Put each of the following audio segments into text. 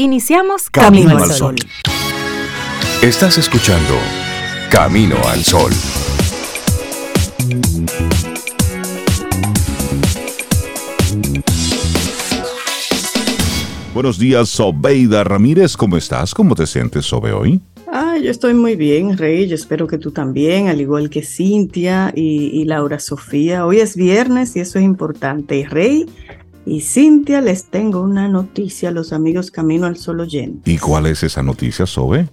Iniciamos Camino, al Sol. Estás escuchando Camino al Sol. Buenos días, Sobeida Ramírez. ¿Cómo estás? ¿Cómo te sientes, Sobe, hoy? Ah, yo estoy muy bien, Rey. Yo espero que tú también, al igual que Cintia y, y Laura Sofía. Hoy es viernes y eso es importante. Rey, y Cintia, les tengo una noticia a los amigos Camino al Sol oyente. ¿Y cuál es esa noticia, Sobe?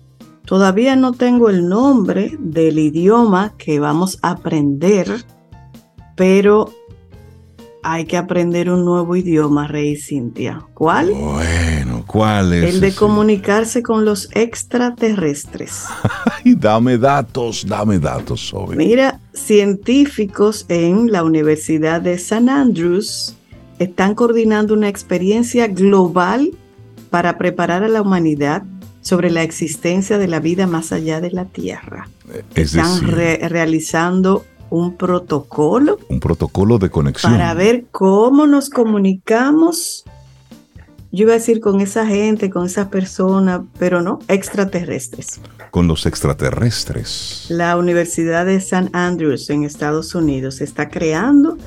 Todavía no tengo el nombre del idioma que vamos a aprender, pero hay que aprender un nuevo idioma, Rey Cintia. ¿Cuál? Bueno, ¿cuál es? El de comunicarse con los extraterrestres. Ay, dame datos, dame datos, Sobe. Mira, científicos en la Universidad de San Andrews están coordinando una experiencia global para preparar a la humanidad sobre la existencia de la vida más allá de la Tierra. están realizando un protocolo. Un protocolo de conexión. Para ver cómo nos comunicamos. Yo iba a decir con esa gente, con esas personas, pero no, extraterrestres. Con los extraterrestres. La Universidad de San Andrews en Estados Unidos está creando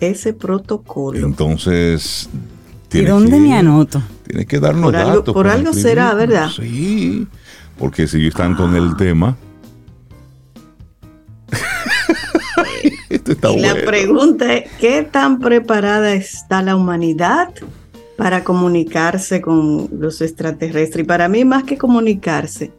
ese protocolo. Entonces, ¿y dónde me anoto? Tiene que darnos por datos. Algo, por algo será, ¿verdad? Sí, porque si están con el tema. Esto está y la pregunta es, ¿qué tan preparada está la humanidad para comunicarse con los extraterrestres? Y para mí, más que comunicarse,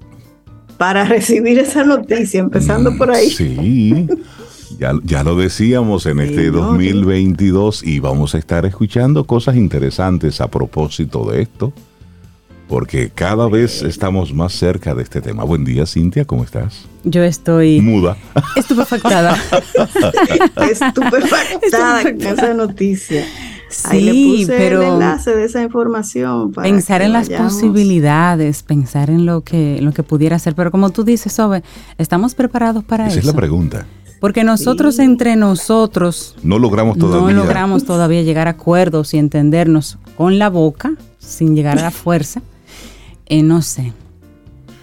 para recibir esa noticia, empezando por ahí. Sí, ya, lo decíamos en este 2022 y vamos a estar escuchando cosas interesantes a propósito de esto, porque cada vez estamos más cerca de este tema. Buen día, Cintia, ¿cómo estás? Yo estoy... Muda. Estupefactada. estupefactada con esa noticia. Sí, le puse pero el enlace de esa información. pensar en las posibilidades, pensar en lo que, lo que pudiera ser. Pero como tú dices, Sobe, ¿estamos preparados para eso? Esa es la pregunta. Porque nosotros entre nosotros no logramos todavía. No logramos todavía llegar a acuerdos y entendernos con la boca, sin llegar a la fuerza. Eh, no sé.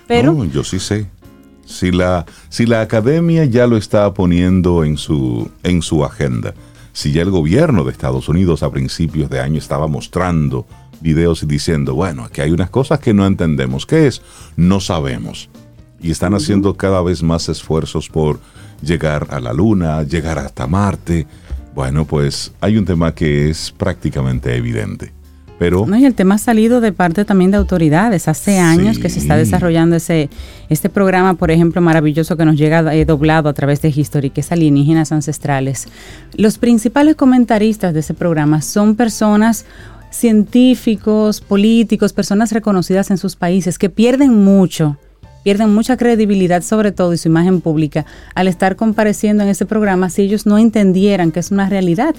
Pero. yo sí sé. Si la, si la academia ya lo está poniendo en su, en su agenda, si ya el gobierno de Estados Unidos a principios de año estaba mostrando videos y diciendo, bueno, aquí hay unas cosas que no entendemos. ¿Qué es? No sabemos. Y están haciendo cada vez más esfuerzos por llegar a la Luna, llegar hasta Marte. Bueno, pues hay un tema que es prácticamente evidente. Pero, no, y el tema ha salido de parte también de autoridades. Hace años que se está desarrollando ese este programa, por ejemplo, maravilloso que nos llega eh, doblado a través de History, que es Alienígenas Ancestrales. Los principales comentaristas de ese programa son personas científicos, políticos, personas reconocidas en sus países que pierden mucho pierden mucha credibilidad sobre todo y su imagen pública al estar compareciendo en ese programa si ellos no entendieran que es una realidad.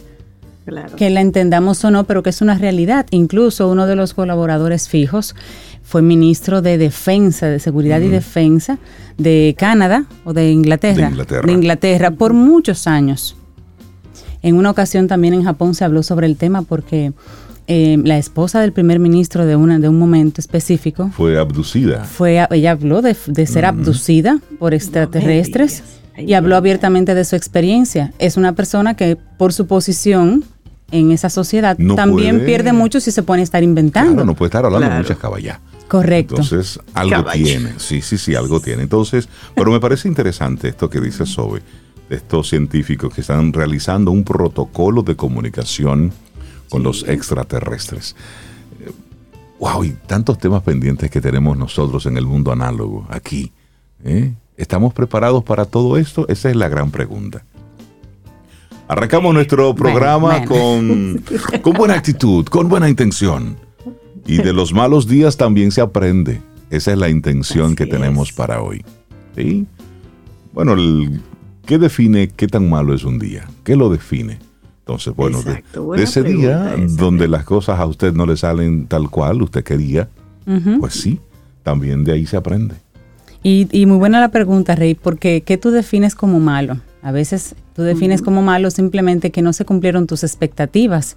Que la entendamos o no, pero que es una realidad. Incluso uno de los colaboradores fijos fue ministro de Defensa, de Seguridad y Defensa de Canadá o de Inglaterra, de Inglaterra. por muchos años. En una ocasión también en Japón se habló sobre el tema porque eh, la esposa del primer ministro de, una, de un momento específico. Fue abducida. Fue, ella habló de, ser abducida por extraterrestres y habló abiertamente de su experiencia. Es una persona que por su posición en esa sociedad también pierde mucho si se pone a estar inventando. no puede estar hablando de muchas caballas. Correcto. Entonces, algo tiene. Sí, sí, sí, algo tiene. Entonces, pero me parece interesante esto que dice Sobe, de estos científicos que están realizando un protocolo de comunicación con los extraterrestres. Wow, y tantos temas pendientes que tenemos nosotros en el mundo análogo, aquí. ¿eh? ¿Estamos preparados para todo esto? Esa es la gran pregunta. Arrancamos nuestro programa Con, con buena actitud, con buena intención. Y de los malos días también se aprende. Esa es la intención que tenemos para hoy. ¿Sí? Bueno, ¿qué define qué tan malo es un día? ¿Qué lo define? Entonces, bueno, de, ese día donde las cosas a usted no le salen tal cual usted quería, pues sí, también de ahí se aprende. Y, muy buena la pregunta, Rey, porque ¿qué tú defines como malo? A veces tú defines como malo simplemente que no se cumplieron tus expectativas,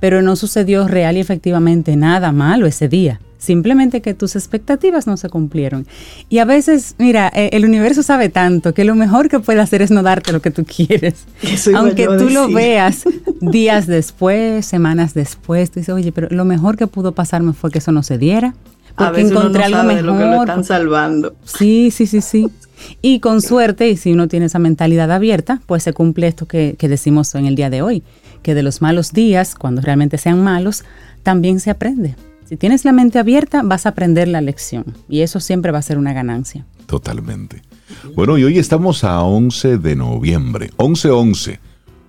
pero no sucedió real y efectivamente nada malo ese día. Simplemente que tus expectativas no se cumplieron. Y a veces, mira, eh, el universo sabe tanto que lo mejor que puede hacer es no darte lo que tú quieres. Aunque tú lo veas días después, semanas después, tú dices, oye, pero lo mejor que pudo pasarme fue que eso no se diera. Porque encontré algo mejor. lo que lo están salvando. Sí, sí, sí, sí. Y con suerte, y si uno tiene esa mentalidad abierta, pues se cumple esto que, que decimos en el día de hoy, que de los malos días, cuando realmente sean malos, también se aprende. Si tienes la mente abierta, vas a aprender la lección y eso siempre va a ser una ganancia. Totalmente. Bueno, y hoy estamos a 11 de noviembre, 11-11,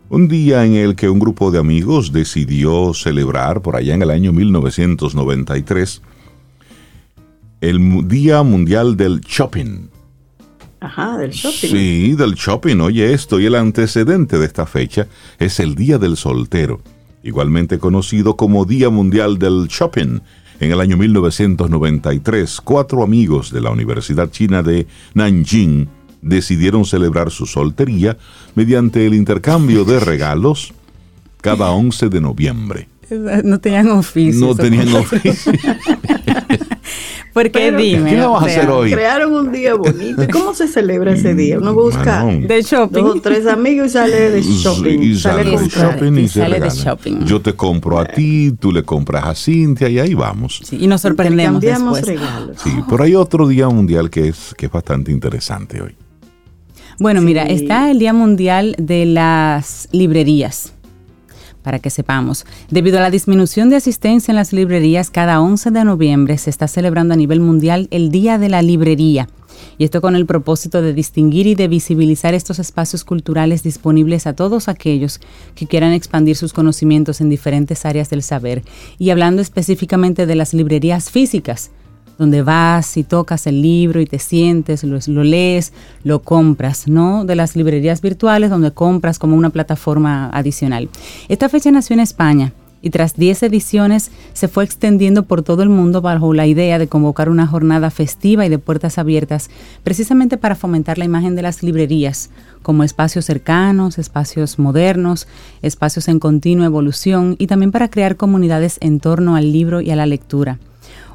un día en el que un grupo de amigos decidió celebrar por allá en el año 1993 el Día Mundial del Shopping. Ajá, del shopping. Sí, del shopping. Oye, esto y el antecedente de esta fecha es el Día del Soltero igualmente conocido como Día Mundial del Shopping. En el año 1993, cuatro amigos de la Universidad China de Nanjing decidieron celebrar su soltería mediante el intercambio de regalos cada 11 de noviembre. No tenían oficio. No tenían oficio. Porque dime. ¿Qué vamos a hacer hoy? Crearon un día bonito. ¿Cómo se celebra ese día? Uno busca de shopping. dos o tres amigos y sale de shopping. Y sale, de shopping y, sale de shopping. Yo te compro a ti, tú le compras a Cintia y ahí vamos. y nos sorprendemos después. regalos. Sí, pero hay otro día mundial que es, que es bastante interesante hoy. Bueno, mira, está el Día Mundial de las Librerías para que sepamos. Debido a la disminución de asistencia en las librerías, cada 11 de noviembre se está celebrando a nivel mundial el Día de la Librería. Y esto con el propósito de distinguir y de visibilizar estos espacios culturales disponibles a todos aquellos que quieran expandir sus conocimientos en diferentes áreas del saber. Y hablando específicamente de las librerías físicas, donde vas y tocas el libro y te sientes, lo, lees, lo compras, ¿no? De las librerías virtuales donde compras como una plataforma adicional. Esta fecha nació en España y tras 10 ediciones se fue extendiendo por todo el mundo bajo la idea de convocar una jornada festiva y de puertas abiertas, precisamente para fomentar la imagen de las librerías como espacios cercanos, espacios modernos, espacios en continua evolución y también para crear comunidades en torno al libro y a la lectura.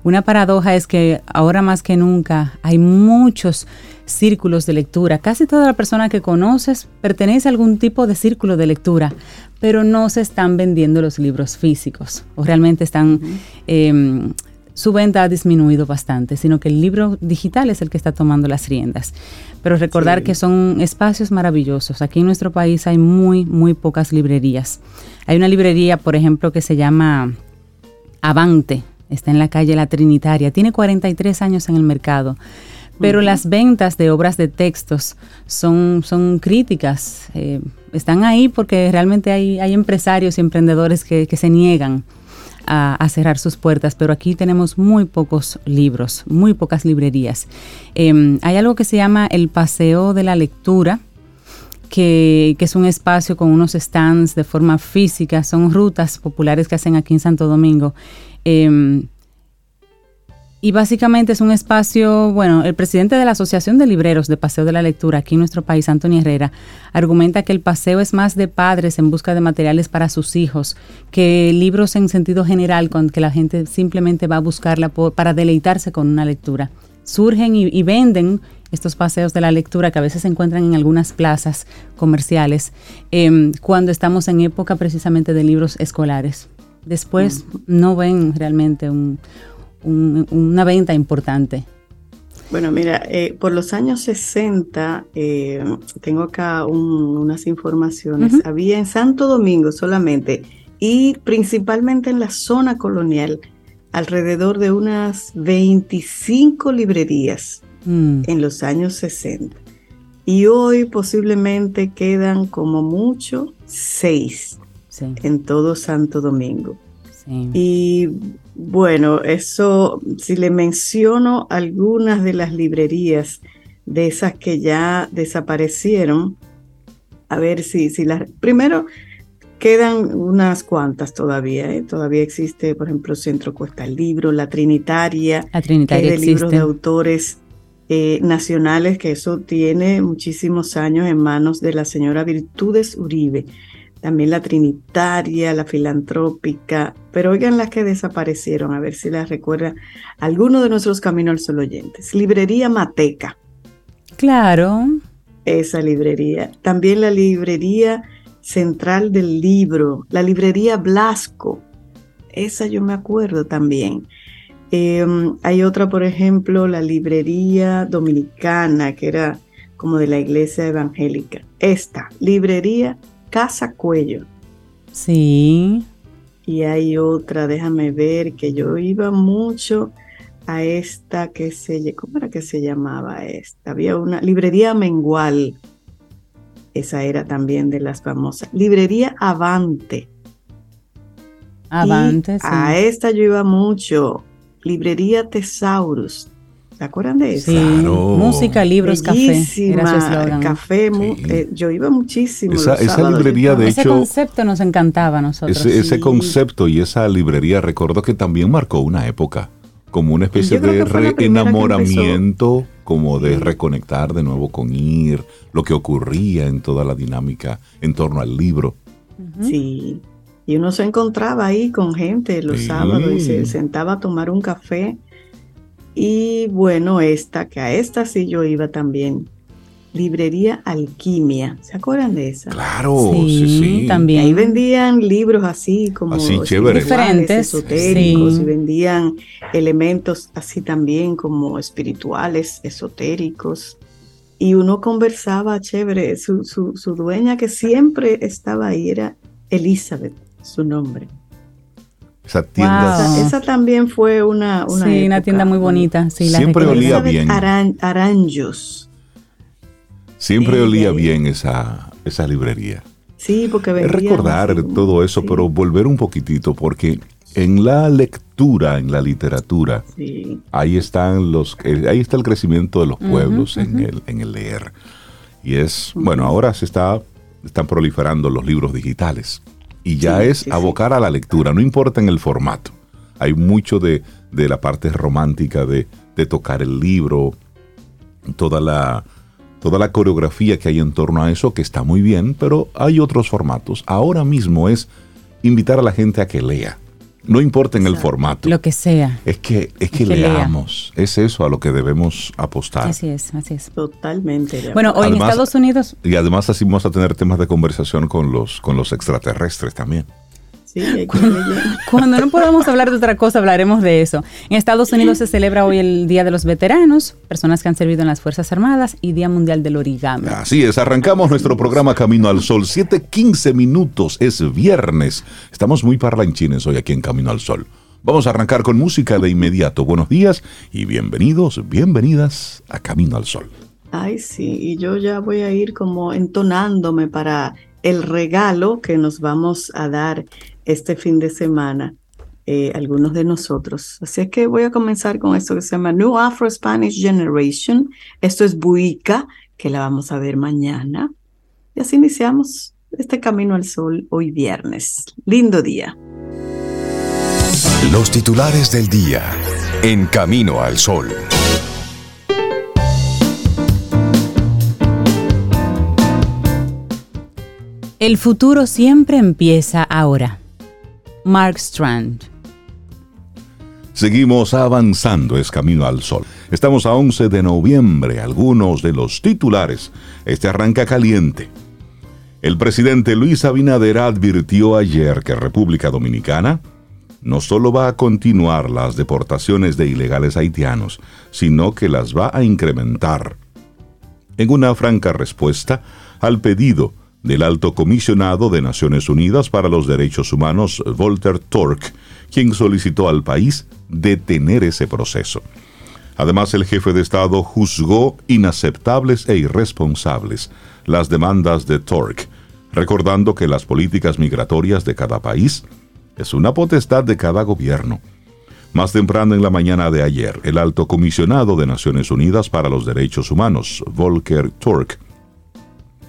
Una paradoja es que ahora más que nunca hay muchos círculos de lectura. Casi toda la persona que conoces pertenece a algún tipo de círculo de lectura, pero no se están vendiendo los libros físicos o realmente están... Em, su venta ha disminuido bastante, sino que el libro digital es el que está tomando las riendas. Pero recordar que son espacios maravillosos. Aquí en nuestro país hay muy, muy pocas librerías. Hay una librería, por ejemplo, que se llama Avante, está en la calle La Trinitaria, tiene 43 años en el mercado, pero las ventas de obras de textos son, son críticas, eh, están ahí porque realmente hay, hay empresarios y emprendedores que, se niegan a, cerrar sus puertas, pero aquí tenemos muy pocos libros, muy pocas librerías. Em, hay algo que se llama el Paseo de la Lectura, que, que, es un espacio con unos stands de forma física, son rutas populares que hacen aquí en Santo Domingo. Em, y básicamente es un espacio, bueno, el presidente de la Asociación de Libreros de Paseo de la Lectura aquí en nuestro país, Antonio Herrera, argumenta que el paseo es más de padres en busca de materiales para sus hijos que libros en sentido general, con que la gente simplemente va a buscarla para deleitarse con una lectura. Surgen y, venden estos paseos de la lectura que a veces se encuentran en algunas plazas comerciales em, cuando estamos en época precisamente de libros escolares. Después no ven realmente una venta importante. Bueno, mira, eh, por los años 60, eh, tengo acá unas informaciones, había en Santo Domingo solamente y principalmente en la zona colonial alrededor de unas 25 librerías mm. en los años 60. Y hoy posiblemente quedan como mucho seis en todo Santo Domingo. Y bueno, eso, si le menciono algunas de las librerías de esas que ya desaparecieron, a ver si, si las... Primero, quedan unas cuantas todavía, ¿eh? todavía existe, por ejemplo, Centro Cuesta el Libro, La Trinitaria, la Trinitaria de libros de autores eh, nacionales, que eso tiene muchísimos años en manos de la señora Virtudes Uribe también la Trinitaria, la Filantrópica, pero oigan las que desaparecieron, a ver si las recuerda alguno de nuestros Caminos al Sol oyentes. Librería Mateca. Claro. Esa librería. También la librería Central del Libro, la librería Blasco. Esa yo me acuerdo también. Em, hay otra, por ejemplo, la librería dominicana, que era como de la iglesia evangélica. Esta, librería Casa Cuello. Sí. Y hay otra, déjame ver, que yo iba mucho a esta que se, ¿cómo era que se llamaba esta? Había una librería Mengual. Esa era también de las famosas. Librería Avante. Avante, sí. A esta yo iba mucho. Librería Tesaurus. ¿Se acuerdan de eso? Sí, música, libros, café. Era Café, eh, yo iba muchísimo. Esa, esa librería, de ese hecho. Ese concepto nos encantaba a nosotros. Ese, ese concepto y esa librería, recuerdo que también marcó una época, como una especie de reenamoramiento, como de reconectar de nuevo con ir, lo que ocurría en toda la dinámica en torno al libro. Sí. Y uno se encontraba ahí con gente los sábados y se sentaba a tomar un café y bueno, esta, que a esta sí yo iba también. Librería Alquimia. ¿Se acuerdan de esa? Claro, sí, sí. También. Ahí vendían libros así como así, chévere. diferentes, esotéricos, y vendían elementos así también como espirituales, esotéricos. Y uno conversaba chévere. Su, su, su dueña que siempre estaba ahí era Elizabeth, su nombre. Esa tienda. Esa, también fue una, una, sí, una tienda muy bonita. Sí, Siempre olía bien. Aran, aranjos. Siempre olía bien esa, esa librería. Sí, porque vendía. recordar todo eso, pero volver un poquitito, porque en la lectura, en la literatura, ahí están los, ahí está el crecimiento de los pueblos en, el, en el leer. Y es, bueno, ahora se está, están proliferando los libros digitales y ya es abocar a la lectura, no importa en el formato. Hay mucho de, la parte romántica de, tocar el libro, toda la, toda la coreografía que hay en torno a eso, que está muy bien, pero hay otros formatos. Ahora mismo es invitar a la gente a que lea. No importa en el formato. Lo que sea. Es que, es que, leamos. Es eso a lo que debemos apostar. Así es, así es. Totalmente. Bueno, hoy en Estados Unidos. Y además así vamos a tener temas de conversación con los, con los extraterrestres también. Cuando no podamos hablar de otra cosa, hablaremos de eso. En Estados Unidos se celebra hoy el Día de los Veteranos, personas que han servido en las Fuerzas Armadas y Día Mundial del Origami. Así es, arrancamos nuestro programa Camino al Sol. 7:15 minutos, es viernes. Estamos muy parlanchines hoy aquí en Camino al Sol. Vamos a arrancar con música de inmediato. Buenos días y bienvenidos, bienvenidas a Camino al Sol. Ay, sí, y yo ya voy a ir como entonándome para el regalo que nos vamos a dar este fin de semana, eh, algunos de nosotros. Así es que voy a comenzar con esto que se llama New Afro Spanish Generation. Esto es Buica, que la vamos a ver mañana. Y así iniciamos este Camino al Sol hoy viernes. Lindo día. Los titulares del día en Camino al Sol. El futuro siempre empieza ahora. Mark Strand. Seguimos avanzando, es camino al sol. Estamos a 11 de noviembre, algunos de los titulares. Este arranca caliente. El presidente Luis Abinader advirtió ayer que República Dominicana no solo va a continuar las deportaciones de ilegales haitianos, sino que las va a incrementar. En una franca respuesta al pedido del alto comisionado de Naciones Unidas para los Derechos Humanos, Volter Turk, quien solicitó al país detener ese proceso. Además, el jefe de Estado juzgó inaceptables e irresponsables las demandas de Turk, recordando que las políticas migratorias de cada país es una potestad de cada gobierno. Más temprano en la mañana de ayer, el alto comisionado de Naciones Unidas para los Derechos Humanos, Volker Turk,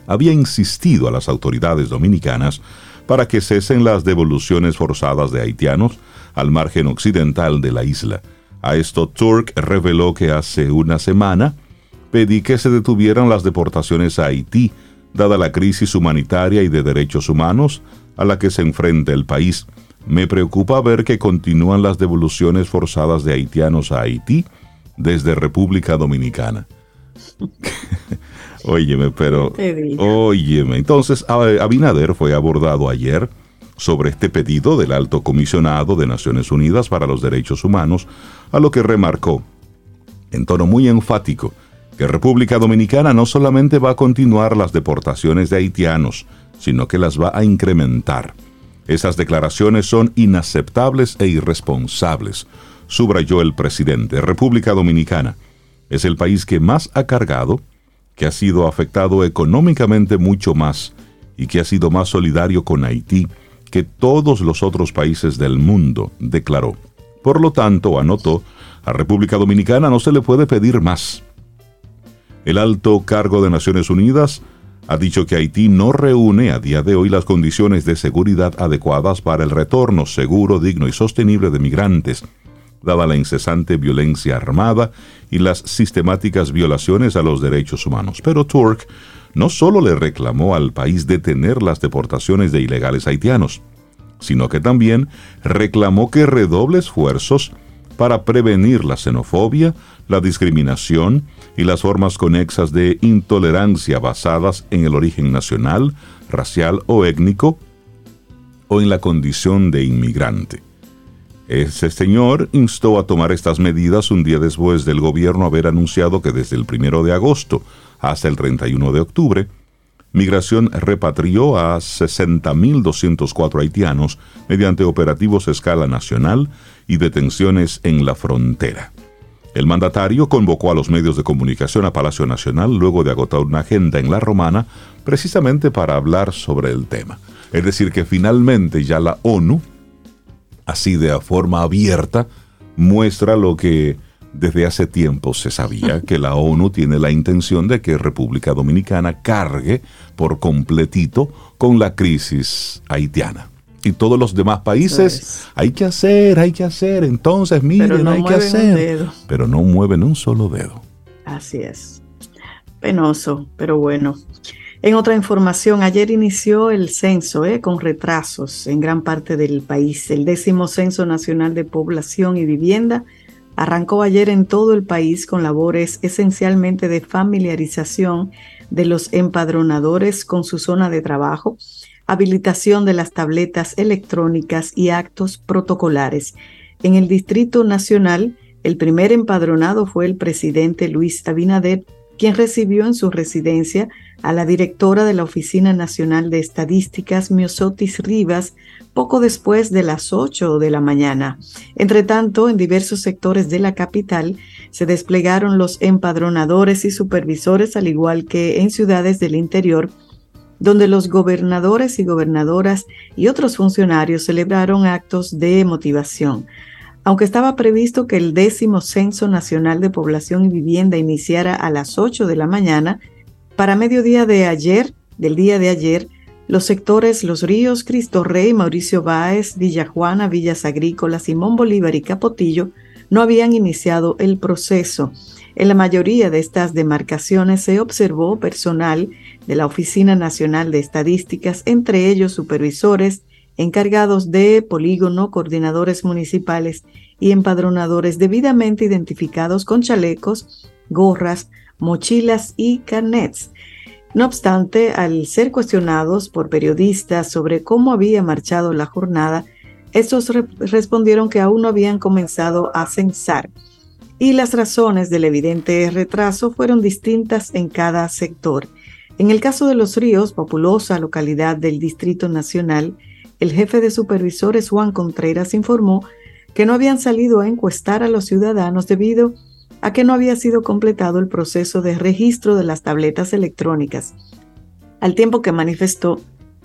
había insistido a las autoridades dominicanas para que cesen las devoluciones forzadas de haitianos al margen occidental de la isla. A esto Turk reveló que hace una semana pedí que se detuvieran las deportaciones a Haití dada la crisis humanitaria y de derechos humanos a la que se enfrenta el país. Me preocupa ver que continúan las devoluciones forzadas de haitianos a Haití desde República Dominicana. óyeme, pero... Óyeme. Entonces, Abinader fue abordado ayer sobre este pedido del alto comisionado de Naciones Unidas para los Derechos Humanos, a lo que remarcó, en tono muy enfático, que República Dominicana no solamente va a continuar las deportaciones de haitianos, sino que las va a incrementar. Esas declaraciones son inaceptables e irresponsables, subrayó el presidente. República Dominicana es el país que más ha cargado, que ha sido afectado económicamente mucho más y que ha sido más solidario con Haití que todos los otros países del mundo, declaró. Por lo tanto, anotó, a República Dominicana no se le puede pedir más. El alto cargo de Naciones Unidas ha dicho que Haití no reúne a día de hoy las condiciones de seguridad adecuadas para el retorno seguro, digno y sostenible de migrantes, dada la incesante violencia armada y las sistemáticas violaciones a los derechos humanos. Pero Turk no solo le reclamó al país detener las deportaciones de ilegales haitianos, sino que también reclamó que redoble esfuerzos para prevenir la xenofobia, la discriminación y las formas conexas de intolerancia basadas en el origen nacional, racial o étnico, o en la condición de inmigrante. Ese señor instó a tomar estas medidas un día después del gobierno haber anunciado que desde el primero de agosto hasta el 31 de octubre, Migración repatrió a 60.204 haitianos mediante operativos a escala nacional y detenciones en la frontera. El mandatario convocó a los medios de comunicación a Palacio Nacional luego de agotar una agenda en la Romana precisamente para hablar sobre el tema. Es decir, que finalmente ya la ONU, así de forma abierta, muestra lo que desde hace tiempo se sabía que la ONU tiene la intención de que República Dominicana cargue por completito con la crisis haitiana. Y todos los demás países, hay que hacer, hay que hacer, entonces miren, hay que hacer. Pero no mueven un solo dedo. Así es. Penoso, pero bueno. En otra información, ayer inició el censo eh, con retrasos en gran parte del país, el décimo Censo Nacional de Población y Vivienda arrancó ayer en todo el país con labores esencialmente de familiarización de los empadronadores con su zona de trabajo, habilitación de las tabletas electrónicas y actos protocolares. En el Distrito Nacional, el primer empadronado fue el presidente Luis Abinader, quien recibió en su residencia a la directora de la Oficina Nacional de Estadísticas, Miosotis Rivas, poco después de las 8 de la mañana. Entre tanto, en diversos sectores de la capital se desplegaron los empadronadores y supervisores, al igual que en ciudades del interior, donde los gobernadores y gobernadoras y otros funcionarios celebraron actos de motivación. Aunque estaba previsto que el décimo Censo Nacional de Población y Vivienda iniciara a las 8 de la mañana, para mediodía de ayer, del día de ayer, los sectores Los Ríos, Cristo Rey, Mauricio Báez, Villa Juana, Villas Agrícolas, Simón Bolívar y Capotillo no habían iniciado el proceso. En la mayoría de estas demarcaciones se observó personal de la Oficina Nacional de Estadísticas, entre ellos supervisores, encargados de polígono, coordinadores municipales y empadronadores debidamente identificados con chalecos, gorras, mochilas y carnets. No obstante, al ser cuestionados por periodistas sobre cómo había marchado la jornada, estos respondieron que aún no habían comenzado a censar y las razones del evidente retraso fueron distintas en cada sector. En el caso de Los Ríos, populosa localidad del Distrito Nacional, el jefe de supervisores Juan Contreras informó que no habían salido a encuestar a los ciudadanos debido a que no había sido completado el proceso de registro de las tabletas electrónicas, al tiempo que manifestó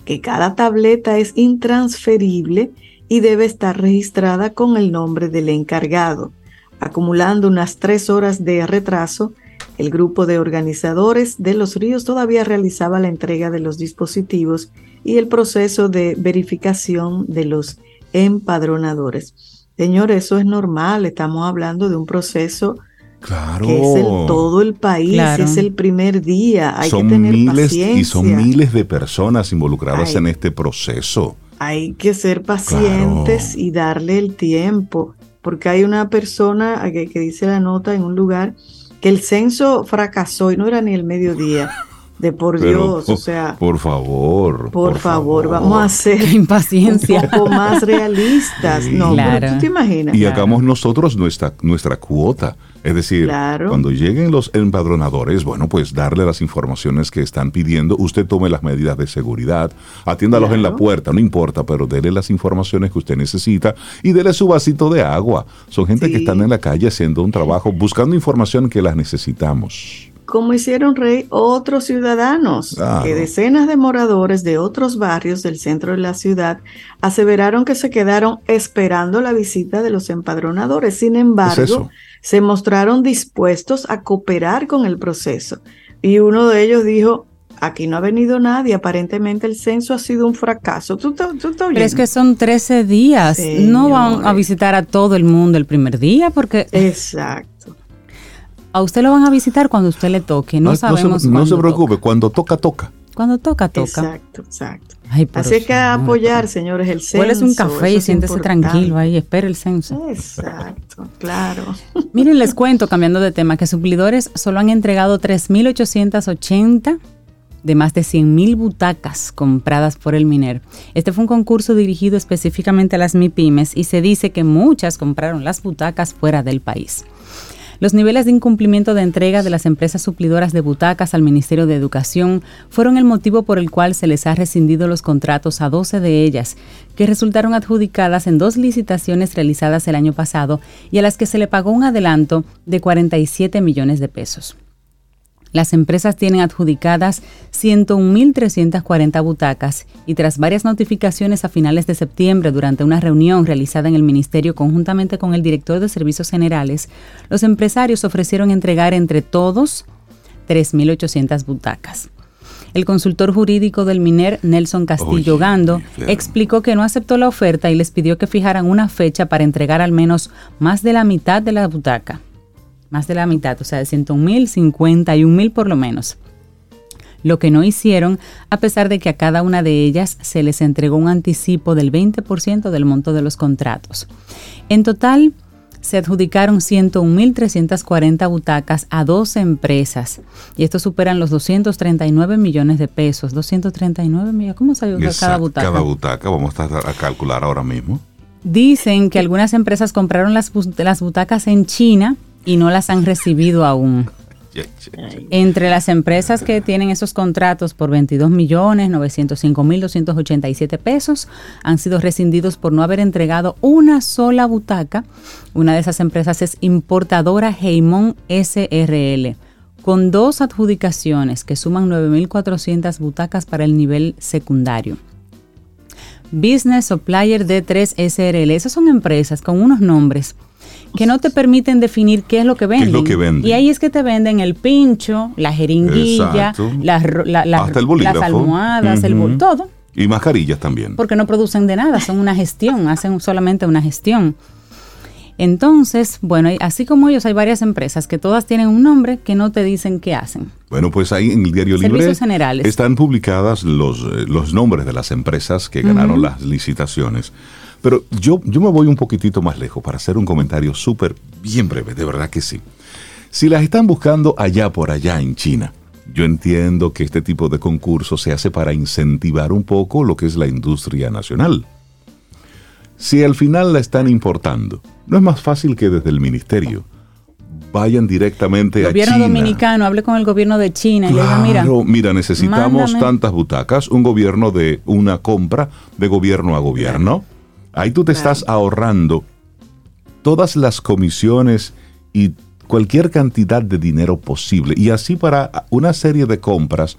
que cada tableta es intransferible y debe estar registrada con el nombre del encargado. Acumulando unas tres horas de retraso, el grupo de organizadores de los ríos todavía realizaba la entrega de los dispositivos y el proceso de verificación de los empadronadores. Señor, eso es normal, estamos hablando de un proceso Claro. Que es el, todo el país, es el primer día. Hay son que tener miles paciencia. y son miles de personas involucradas en este proceso. Hay que ser pacientes y darle el tiempo, porque hay una persona que, que dice la nota en un lugar que el censo fracasó y no era ni el mediodía de por Dios, o sea. Por favor. Por, favor, vamos a ser impaciencia. un poco más realistas. No, pero tú te imaginas. Y hagamos nosotros nuestra, nuestra cuota. Es decir, cuando lleguen los empadronadores, bueno, pues darle las informaciones que están pidiendo, usted tome las medidas de seguridad, atiéndalos en la puerta, no importa, pero dele las informaciones que usted necesita y dele su vasito de agua. Son gente que están en la calle haciendo un trabajo, buscando información que las necesitamos como hicieron rey otros ciudadanos, que decenas de moradores de otros barrios del centro de la ciudad aseveraron que se quedaron esperando la visita de los empadronadores. Sin embargo, se mostraron dispuestos a cooperar con el proceso. Y uno de ellos dijo, aquí no ha venido nadie, aparentemente el censo ha sido un fracaso. ¿Tú, Pero es que son 13 días, no van a visitar a todo el mundo el primer día porque... Exacto. A usted lo van a visitar cuando usted le toque, no, sabemos No se, preocupe, cuando toca, toca. Cuando toca, toca. Exacto, exacto. Así que apoyar, señores, el censo. es un café y siéntese tranquilo ahí, espere el censo. Exacto, claro. Miren, les cuento, cambiando de tema, que suplidores solo han entregado 3.880 de más de 100.000 butacas compradas por el MINER. Este fue un concurso dirigido específicamente a las MIPIMES y se dice que muchas compraron las butacas fuera del país. Los niveles de incumplimiento de entrega de las empresas suplidoras de butacas al Ministerio de Educación fueron el motivo por el cual se les ha rescindido los contratos a 12 de ellas, que resultaron adjudicadas en dos licitaciones realizadas el año pasado y a las que se le pagó un adelanto de 47 millones de pesos. Las empresas tienen adjudicadas 101.340 butacas y tras varias notificaciones a finales de septiembre durante una reunión realizada en el Ministerio conjuntamente con el director de Servicios Generales, los empresarios ofrecieron entregar entre todos 3.800 butacas. El consultor jurídico del MINER, Nelson Castillo Gando, explicó que no aceptó la oferta y les pidió que fijaran una fecha para entregar al menos más de la mitad de la butaca más de la mitad, o sea, de 101 mil, 51 mil por lo menos. Lo que no hicieron, a pesar de que a cada una de ellas se les entregó un anticipo del 20% del monto de los contratos. En total, se adjudicaron 101.340 butacas a 12 empresas y esto superan los 239 millones de pesos. 239 millones, ¿cómo salió cada butaca? Cada butaca, vamos a, a calcular ahora mismo. Dicen que algunas empresas compraron las, las butacas en China y no las han recibido aún. Entre las empresas que tienen esos contratos por 22 millones 905 mil 287 pesos han sido rescindidos por no haber entregado una sola butaca. Una de esas empresas es importadora Heimon SRL, con dos adjudicaciones que suman 9.400 butacas para el nivel secundario. Business Supplier D3 SRL, esas son empresas con unos nombres que no te permiten definir qué es lo que venden. Y ahí es que te venden el pincho, la jeringuilla, las, almohadas, el bol, todo. Y mascarillas también. Porque no producen de nada, son una gestión, hacen solamente una gestión. Entonces, bueno, así como ellos, hay varias empresas que todas tienen un nombre que no te dicen qué hacen. Bueno, pues ahí en el Diario Libre están publicadas los, eh, los nombres de las empresas que ganaron las licitaciones. Pero yo, yo me voy un poquitito más lejos para hacer un comentario súper bien breve, de verdad que sí. Si las están buscando allá por allá en China, yo entiendo que este tipo de concurso se hace para incentivar un poco lo que es la industria nacional. Si al final la están importando, no es más fácil que desde el ministerio vayan directamente a China. Gobierno dominicano, hable con el gobierno de China y le diga, mira, mira, necesitamos tantas butacas, un gobierno de una compra de gobierno a gobierno. Ahí tú te estás ahorrando todas las comisiones y cualquier cantidad de dinero posible. Y así para una serie de compras,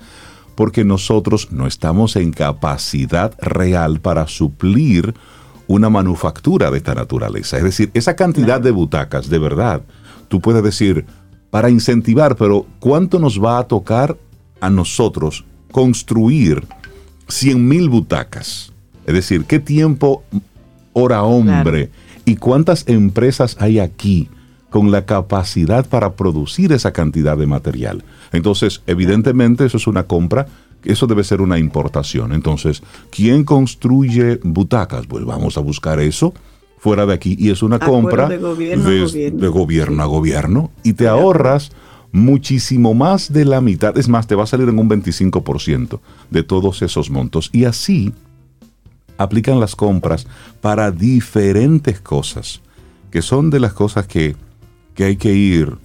porque nosotros no estamos en capacidad real para suplir una manufactura de esta naturaleza. Es decir, esa cantidad de butacas, de verdad, tú puedes decir, para incentivar, pero ¿cuánto nos va a tocar a nosotros construir 100 mil butacas? Es decir, ¿qué tiempo hora hombre. ¿Y cuántas empresas hay aquí con la capacidad para producir esa cantidad de material. Entonces, evidentemente, eso es una compra, eso debe ser una importación. Entonces, ¿quién construye butacas? Pues vamos a buscar eso fuera de aquí y es una compra de gobierno, a gobierno y te ahorras muchísimo más de la mitad, es más, te va a salir en un 25% de todos esos montos. Y así aplican las compras para diferentes cosas, que son de las cosas que, que hay que ir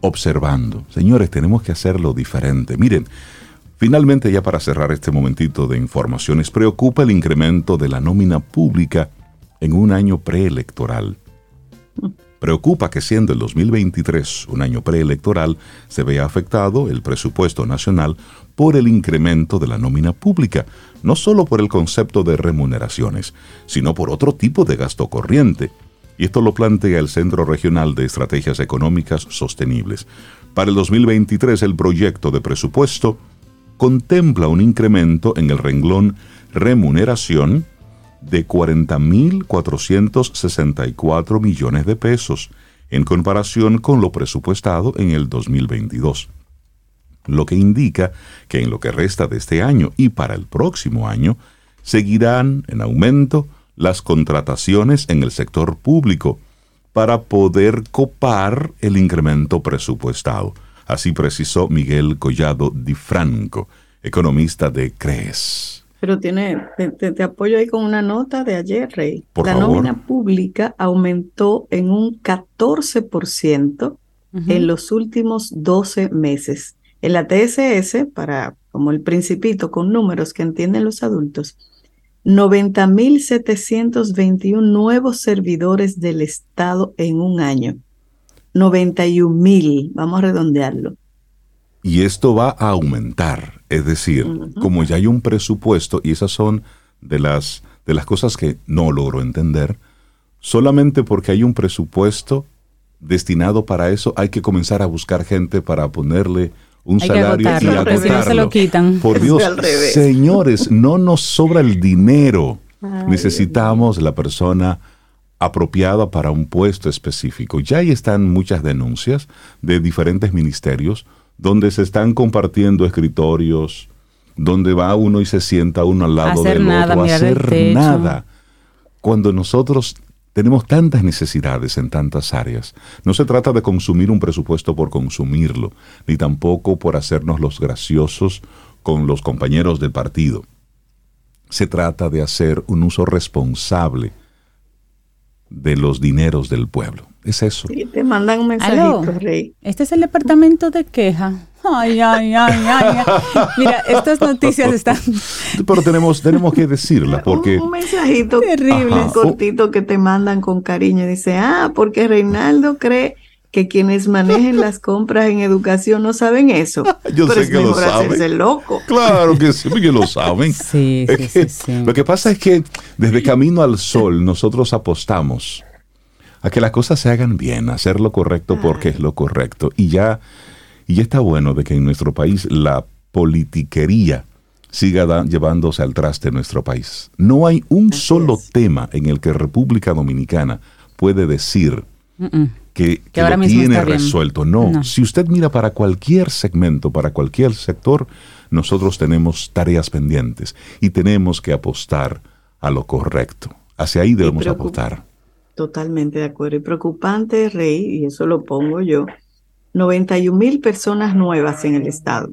observando. Señores, tenemos que hacerlo diferente. Miren, finalmente ya para cerrar este momentito de informaciones, preocupa el incremento de la nómina pública en un año preelectoral. Preocupa que siendo el 2023 un año preelectoral, se vea afectado el presupuesto nacional por el incremento de la nómina pública, no solo por el concepto de remuneraciones, sino por otro tipo de gasto corriente. Y esto lo plantea el Centro Regional de Estrategias Económicas Sostenibles. Para el 2023 el proyecto de presupuesto contempla un incremento en el renglón remuneración de 40.464 millones de pesos en comparación con lo presupuestado en el 2022, lo que indica que en lo que resta de este año y para el próximo año seguirán en aumento las contrataciones en el sector público para poder copar el incremento presupuestado. Así precisó Miguel Collado Di Franco, economista de CREES. Pero tiene, te, apoyo ahí con una nota de ayer, Rey. la nómina pública aumentó en un 14% en los últimos 12 meses. En la TSS, para como el principito con números que entienden los adultos, 90.721 nuevos servidores del Estado en un año. 91.000, vamos a redondearlo. Y esto va a aumentar. Es decir, como ya hay un presupuesto, y esas son de las, de las cosas que no logro entender, solamente porque hay un presupuesto destinado para eso, hay que comenzar a buscar gente para ponerle un salario y agotarlo. se lo quitan. Por Dios, señores, no nos sobra el dinero. Necesitamos la persona apropiada para un puesto específico. Ya ahí están muchas denuncias de diferentes ministerios donde se están compartiendo escritorios, donde va uno y se sienta uno al lado del otro, a hacer nada. Cuando nosotros tenemos tantas necesidades en tantas áreas, no se trata de consumir un presupuesto por consumirlo, ni tampoco por hacernos los graciosos con los compañeros del partido. Se trata de hacer un uso responsable de los dineros del pueblo. Es eso. Sí, te mandan un mensajito, Rey. Este es el departamento de queja. Ay, ay, ay, ay. Mira, estas noticias están. Pero tenemos, tenemos que decirla porque. Un, mensajito terrible, cortito que te mandan con cariño. Dice, ah, porque Reinaldo cree que quienes manejen las compras en educación no saben eso. Yo sé que lo saben. loco. Claro que sí, que lo saben. Sí, sí, sí, Lo que pasa es que desde Camino al Sol nosotros apostamos a que las cosas se hagan bien, a hacer lo correcto porque es lo correcto. Y ya, y ya está bueno de que en nuestro país la politiquería siga llevándose al traste nuestro país. No hay un solo tema en el que República Dominicana puede decir que, lo tiene resuelto. No. si usted mira para cualquier segmento, para cualquier sector, nosotros tenemos tareas pendientes y tenemos que apostar a lo correcto. Hacia ahí debemos apostar. Totalmente de acuerdo. Y preocupante, Rey, y eso lo pongo yo, 91 mil personas nuevas en el Estado.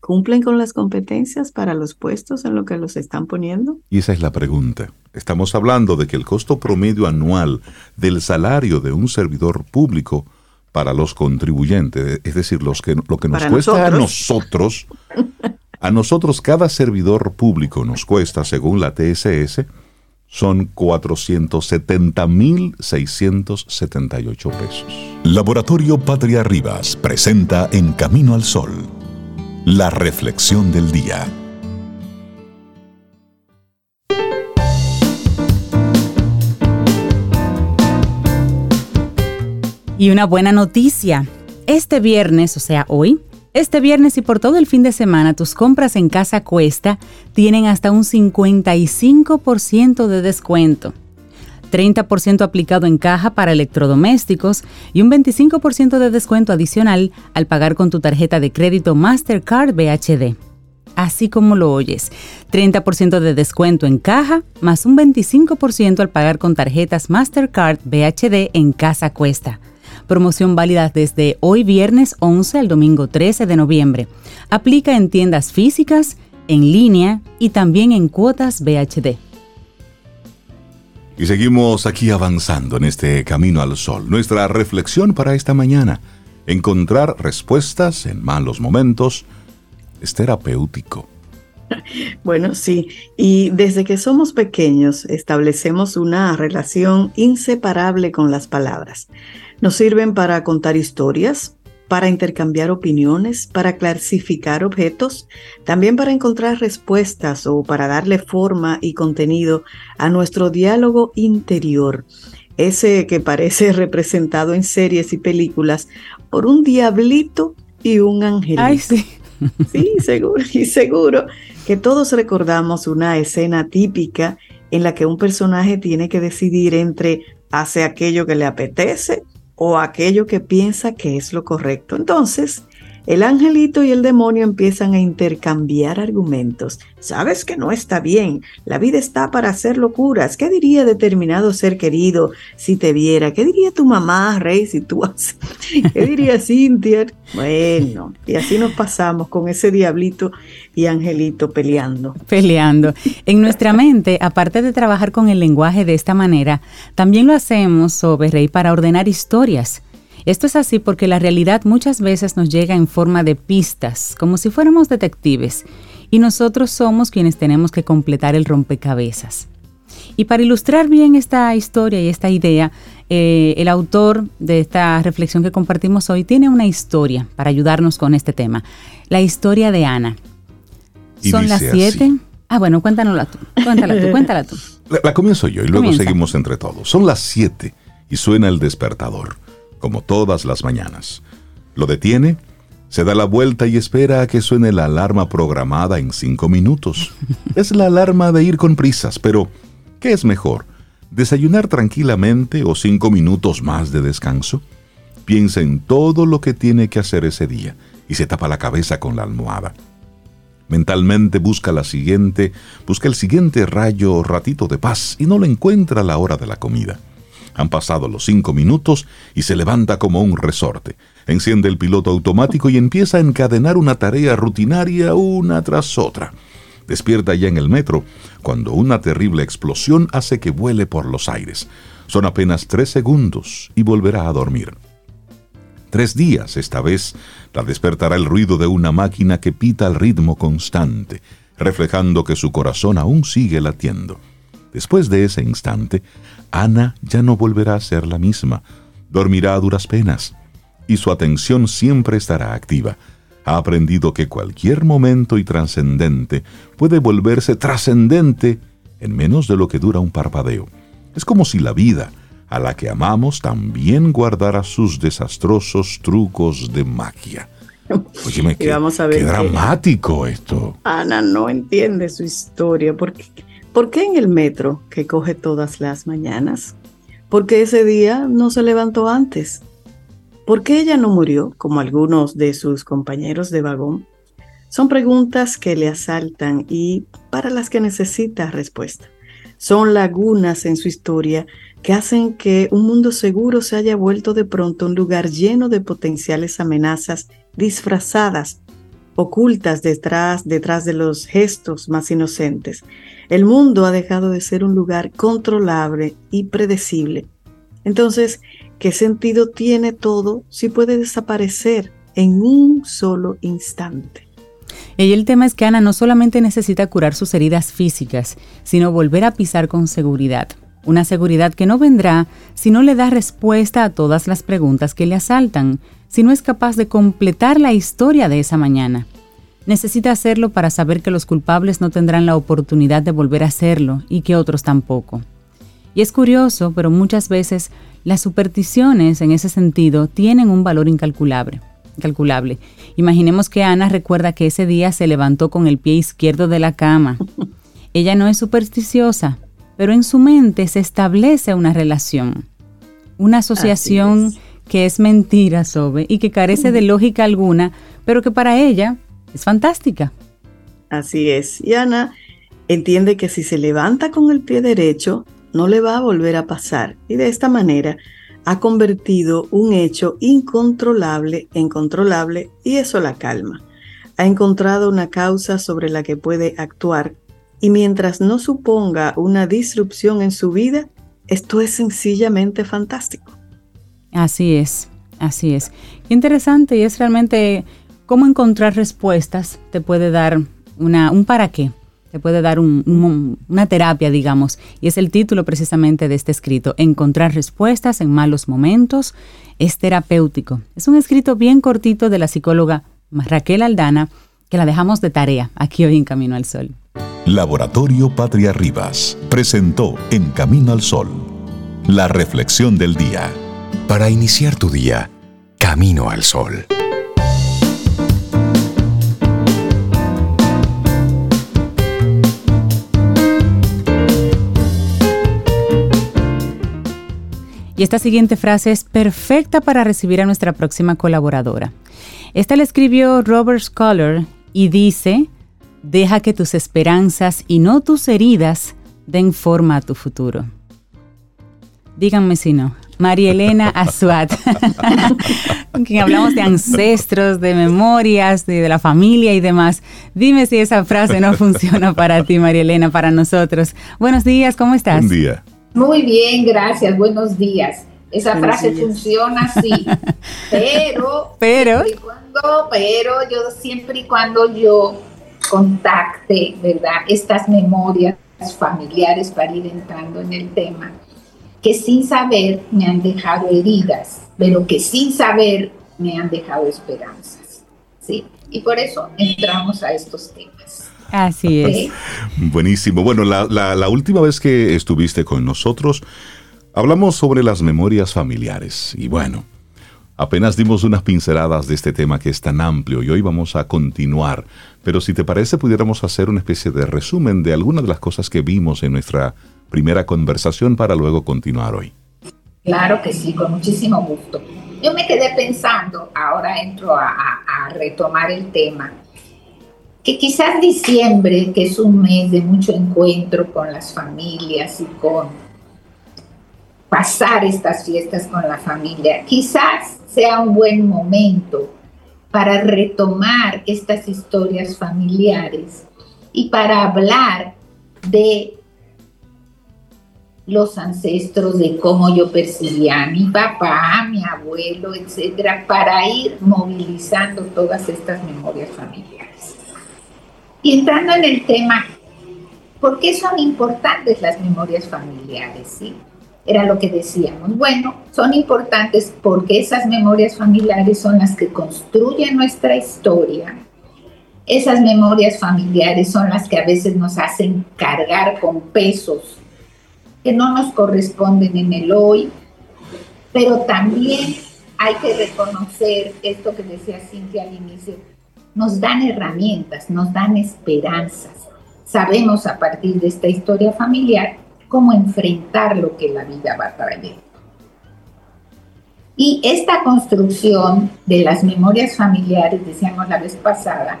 ¿Cumplen con las competencias para los puestos en lo que los están poniendo? Y esa es la pregunta. Estamos hablando de que el costo promedio anual del salario de un servidor público para los contribuyentes, es decir, los que, lo que nos cuesta a nosotros, a nosotros cada servidor público nos cuesta, según la TSS, son 470.678 pesos. Laboratorio Patria Rivas presenta En Camino al Sol la reflexión del día. Y una buena noticia. Este viernes, o sea, hoy, este viernes y por todo el fin de semana, tus compras en Casa Cuesta tienen hasta un 55% de descuento. 30% aplicado en caja para electrodomésticos y un 25% de descuento adicional al pagar con tu tarjeta de crédito Mastercard BHD. Así como lo oyes, 30% de descuento en caja más un 25% al pagar con tarjetas Mastercard BHD en Casa Cuesta. Promoción válida desde hoy viernes 11 al domingo 13 de noviembre. Aplica en tiendas físicas, en línea y también en cuotas BHD. Y seguimos aquí avanzando en este camino al sol. Nuestra reflexión para esta mañana, encontrar respuestas en malos momentos, es terapéutico. Bueno, sí, y desde que somos pequeños establecemos una relación inseparable con las palabras. Nos sirven para contar historias, para intercambiar opiniones, para clasificar objetos, también para encontrar respuestas o para darle forma y contenido a nuestro diálogo interior, ese que parece representado en series y películas por un diablito y un angelito. Ay, sí. Sí, seguro, y seguro que todos recordamos una escena típica en la que un personaje tiene que decidir entre hace aquello que le apetece o aquello que piensa que es lo correcto. Entonces, el angelito y el demonio empiezan a intercambiar argumentos. Sabes que no está bien. La vida está para hacer locuras. ¿Qué diría determinado ser querido si te viera? ¿Qué diría tu mamá, Rey, si tú haces? ¿Qué diría Cintia? Bueno, y así nos pasamos con ese diablito y angelito peleando. Peleando. En nuestra mente, aparte de trabajar con el lenguaje de esta manera, también lo hacemos, sobre Rey, para ordenar historias esto es así porque la realidad muchas veces nos llega en forma de pistas, como si fuéramos detectives, y nosotros somos quienes tenemos que completar el rompecabezas. Y para ilustrar bien esta historia y esta idea, eh, el autor de esta reflexión que compartimos hoy tiene una historia para ayudarnos con este tema. La historia de Ana. Son las siete. Ah, bueno, cuéntanosla tú. Cuéntala tú, cuéntala tú. La, comienzo yo y luego seguimos entre todos. Son las siete y suena el despertador como todas las mañanas. Lo detiene, se da la vuelta y espera a que suene la alarma programada en cinco minutos. Es la alarma de ir con prisas, pero ¿qué es mejor? ¿Desayunar tranquilamente o cinco minutos más de descanso? Piensa en todo lo que tiene que hacer ese día y se tapa la cabeza con la almohada. Mentalmente busca la siguiente, busca el siguiente rayo o ratito de paz y no lo encuentra a la hora de la comida. Han pasado los cinco minutos y se levanta como un resorte. Enciende el piloto automático y empieza a encadenar una tarea rutinaria una tras otra. Despierta ya en el metro cuando una terrible explosión hace que vuele por los aires. Son apenas tres segundos y volverá a dormir. Tres días, esta vez, la despertará el ruido de una máquina que pita al ritmo constante, reflejando que su corazón aún sigue latiendo. Después de ese instante, Ana ya no volverá a ser la misma, dormirá a duras penas, y su atención siempre estará activa. Ha aprendido que cualquier momento y trascendente puede volverse trascendente en menos de lo que dura un parpadeo. Es como si la vida, a la que amamos, también guardara sus desastrosos trucos de magia. Qué, qué dramático esto. Ana no entiende su historia porque ¿Por qué en el metro que coge todas las mañanas? ¿Por qué ese día no se levantó antes? ¿Por qué ella no murió como algunos de sus compañeros de vagón? Son preguntas que le asaltan y para las que necesita respuesta. Son lagunas en su historia que hacen que un mundo seguro se haya vuelto de pronto un lugar lleno de potenciales amenazas disfrazadas, ocultas detrás, detrás de los gestos más inocentes. El mundo ha dejado de ser un lugar controlable y predecible. Entonces, ¿qué sentido tiene todo si puede desaparecer en un solo instante? Y el tema es que Ana no solamente necesita curar sus heridas físicas, sino volver a pisar con seguridad. Una seguridad que no vendrá si no le da respuesta a todas las preguntas que le asaltan, si no es capaz de completar la historia de esa mañana. Necesita hacerlo para saber que los culpables no tendrán la oportunidad de volver a hacerlo y que otros tampoco. Y es curioso, pero muchas veces las supersticiones en ese sentido tienen un valor incalculable. Calculable. Imaginemos que Ana recuerda que ese día se levantó con el pie izquierdo de la cama. Ella no es supersticiosa, pero en su mente se establece una relación, una asociación que es mentira, Sobe, y que carece de lógica alguna, pero que para ella es fantástica. Así es. Y Ana entiende que si se levanta con el pie derecho, no le va a volver a pasar. Y de esta manera ha convertido un hecho incontrolable en controlable y eso la calma. Ha encontrado una causa sobre la que puede actuar y mientras no suponga una disrupción en su vida, esto es sencillamente fantástico. Así es, así es. Qué interesante y es realmente cómo encontrar respuestas te puede dar una, un para qué, te puede dar una terapia, digamos, y es el título precisamente de este escrito, Encontrar respuestas en malos momentos, es terapéutico. Es un escrito bien cortito de la psicóloga Raquel Aldana, que la dejamos de tarea aquí hoy en Camino al Sol. Laboratorio Patria Rivas presentó En Camino al Sol, la reflexión del día para iniciar tu día camino al sol. Y esta siguiente frase es perfecta para recibir a nuestra próxima colaboradora. Esta la escribió Robert Scholar y dice, deja que tus esperanzas y no tus heridas den forma a tu futuro. Díganme si no. María Elena Azuat, con quien hablamos de ancestros, de memorias, de, la familia y demás. Dime si esa frase no funciona para ti, María Elena, para nosotros. Buenos días, ¿cómo estás? Buen día. Muy bien, gracias, buenos días. Esa frase funciona así, pero, pero, cuando, pero yo siempre y cuando yo contacte, ¿verdad? Estas memorias familiares para ir entrando en el tema que sin saber me han dejado heridas, pero que sin saber me han dejado esperanzas. ¿sí? Y por eso entramos a estos temas. Así es. Buenísimo. Bueno, la, la, última vez que estuviste con nosotros, hablamos sobre las memorias familiares. Y bueno, apenas dimos unas pinceladas de este tema que es tan amplio y hoy vamos a continuar. Pero si te parece, pudiéramos hacer una especie de resumen de algunas de las cosas que vimos en nuestra primera conversación para luego continuar hoy. Claro que sí, con muchísimo gusto. Yo me quedé pensando, ahora entro a, retomar el tema, que quizás diciembre, que es un mes de mucho encuentro con las familias y con pasar estas fiestas con la familia, quizás sea un buen momento para retomar estas historias familiares y para hablar de los ancestros, de cómo yo percibía a mi papá, a mi abuelo, etcétera, para ir movilizando todas estas memorias familiares. Y entrando en el tema, ¿por qué son importantes las memorias familiares? Era lo que decíamos. Bueno, son importantes porque esas memorias familiares son las que construyen nuestra historia. Esas memorias familiares son las que a veces nos hacen cargar con pesos que no nos corresponden en el hoy, pero también hay que reconocer esto que decía Cintia al inicio, nos dan herramientas, nos dan esperanzas. Sabemos a partir de esta historia familiar cómo enfrentar lo que la vida va a traer. Y esta construcción de las memorias familiares, decíamos la vez pasada,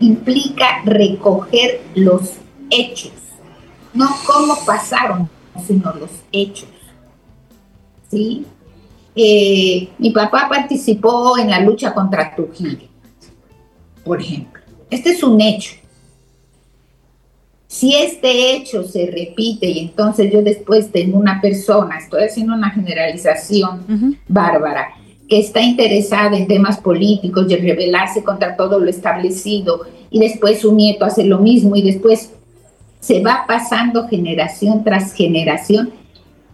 implica recoger los hechos no cómo pasaron, sino los hechos. ¿Sí? Eh, mi papá participó en la lucha contra Trujillo, por ejemplo. Este es un hecho. Si este hecho se repite y entonces yo después tengo una persona, estoy haciendo una generalización bárbara, que está interesada en temas políticos y rebelarse contra todo lo establecido, y después su nieto hace lo mismo, y después se va pasando generación tras generación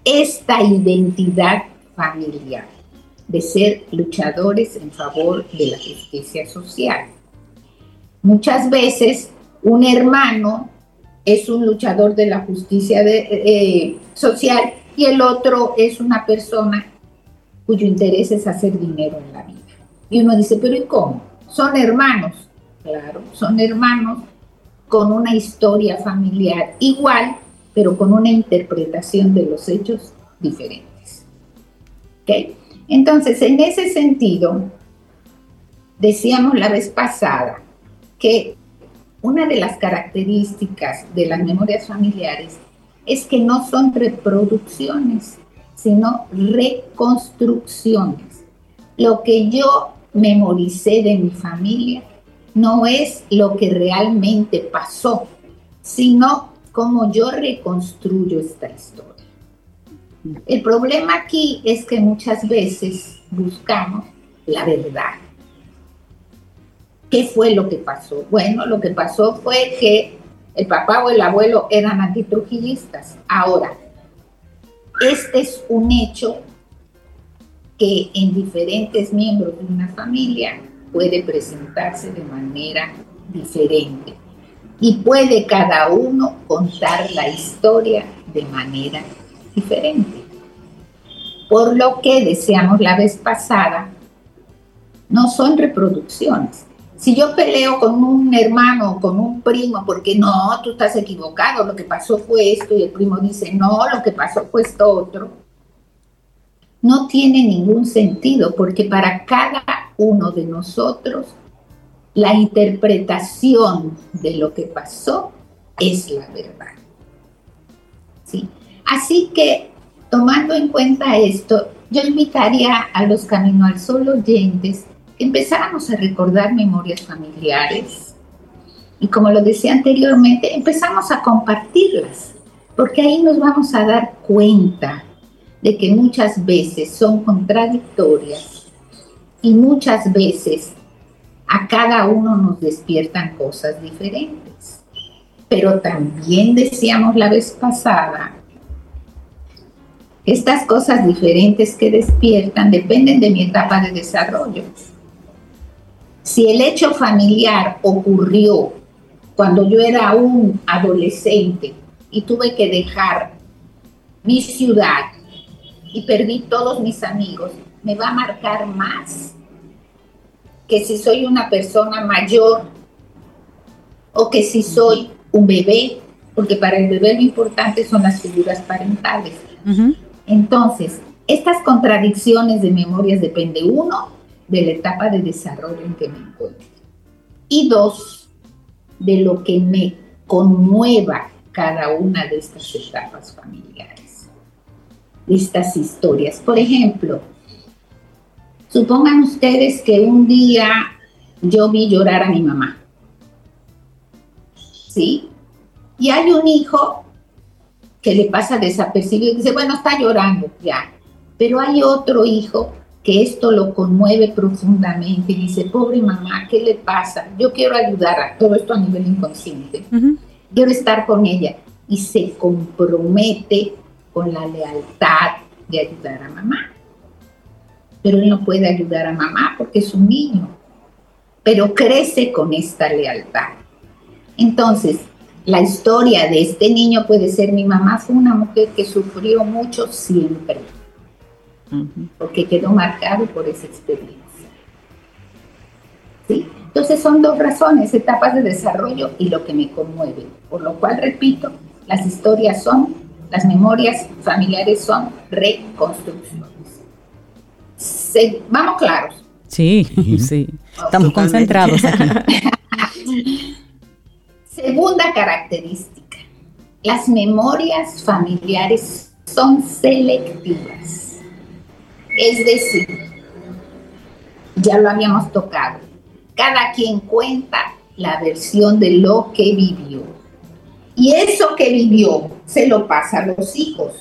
esta identidad familiar de ser luchadores en favor de la justicia social. Muchas veces un hermano es un luchador de la justicia eh, social y el otro es una persona cuyo interés es hacer dinero en la vida. Y uno dice, pero ¿y cómo? Son hermanos. Claro, son hermanos con una historia familiar igual pero con una interpretación de los hechos diferentes. Entonces, en ese sentido, decíamos la vez pasada que una de las características de las memorias familiares es que no son reproducciones, sino reconstrucciones. Lo que yo memoricé de mi familia no es lo que realmente pasó, sino cómo yo reconstruyo esta historia. El problema aquí es que muchas veces buscamos la verdad. ¿Qué fue lo que pasó? Bueno, lo que pasó fue que el papá o el abuelo eran antitrujillistas. Ahora, este es un hecho que en diferentes miembros de una familia puede presentarse de manera diferente y puede cada uno contar la historia de manera diferente. Por lo que deseamos la vez pasada, no son reproducciones. Si yo peleo con un hermano con un primo porque no, tú estás equivocado, lo que pasó fue esto y el primo dice, no, lo que pasó fue esto otro, no tiene ningún sentido porque para cada uno de nosotros la interpretación de lo que pasó es la verdad. ¿Sí? Así que, tomando en cuenta esto, yo invitaría a los Camino al Sol oyentes empezáramos a recordar memorias familiares. Y como lo decía anteriormente, empezamos a compartirlas, porque ahí nos vamos a dar cuenta de que muchas veces son contradictorias y muchas veces a cada uno nos despiertan cosas diferentes. Pero también decíamos la vez pasada estas cosas diferentes que despiertan dependen de mi etapa de desarrollo. Si el hecho familiar ocurrió cuando yo era un adolescente y tuve que dejar mi ciudad y perdí todos mis amigos, me va a marcar más que si soy una persona mayor o que si soy un bebé, porque para el bebé lo importante son las figuras parentales. Entonces, estas contradicciones de memorias depende uno de la etapa de desarrollo en que me encuentro y dos de lo que me conmueva cada una de estas etapas familiares, estas historias. Por ejemplo, supongan ustedes que un día yo vi llorar a mi mamá, ¿sí? Y hay un hijo que le pasa desapercibido y dice, bueno, está llorando ya. Pero hay otro hijo que esto lo conmueve profundamente y dice, pobre mamá, ¿qué le pasa? Yo quiero ayudar a todo esto a nivel inconsciente. Quiero estar con ella y se compromete con la lealtad de ayudar a mamá. Pero él no puede ayudar a mamá porque es un niño, pero crece con esta lealtad. Entonces, la historia de este niño puede ser mi mamá fue una mujer que sufrió mucho siempre, porque quedó marcado por esa experiencia. ¿Sí? Entonces son dos razones, etapas de desarrollo y lo que me conmueve. Por lo cual, repito, las historias son, las memorias familiares son reconstrucciones. ¿Vamos claros? Sí, sí. Estamos concentrados aquí. Segunda característica, las memorias familiares son selectivas. Es decir, ya lo habíamos tocado, cada quien cuenta la versión de lo que vivió. Y eso que vivió se lo pasa a los hijos.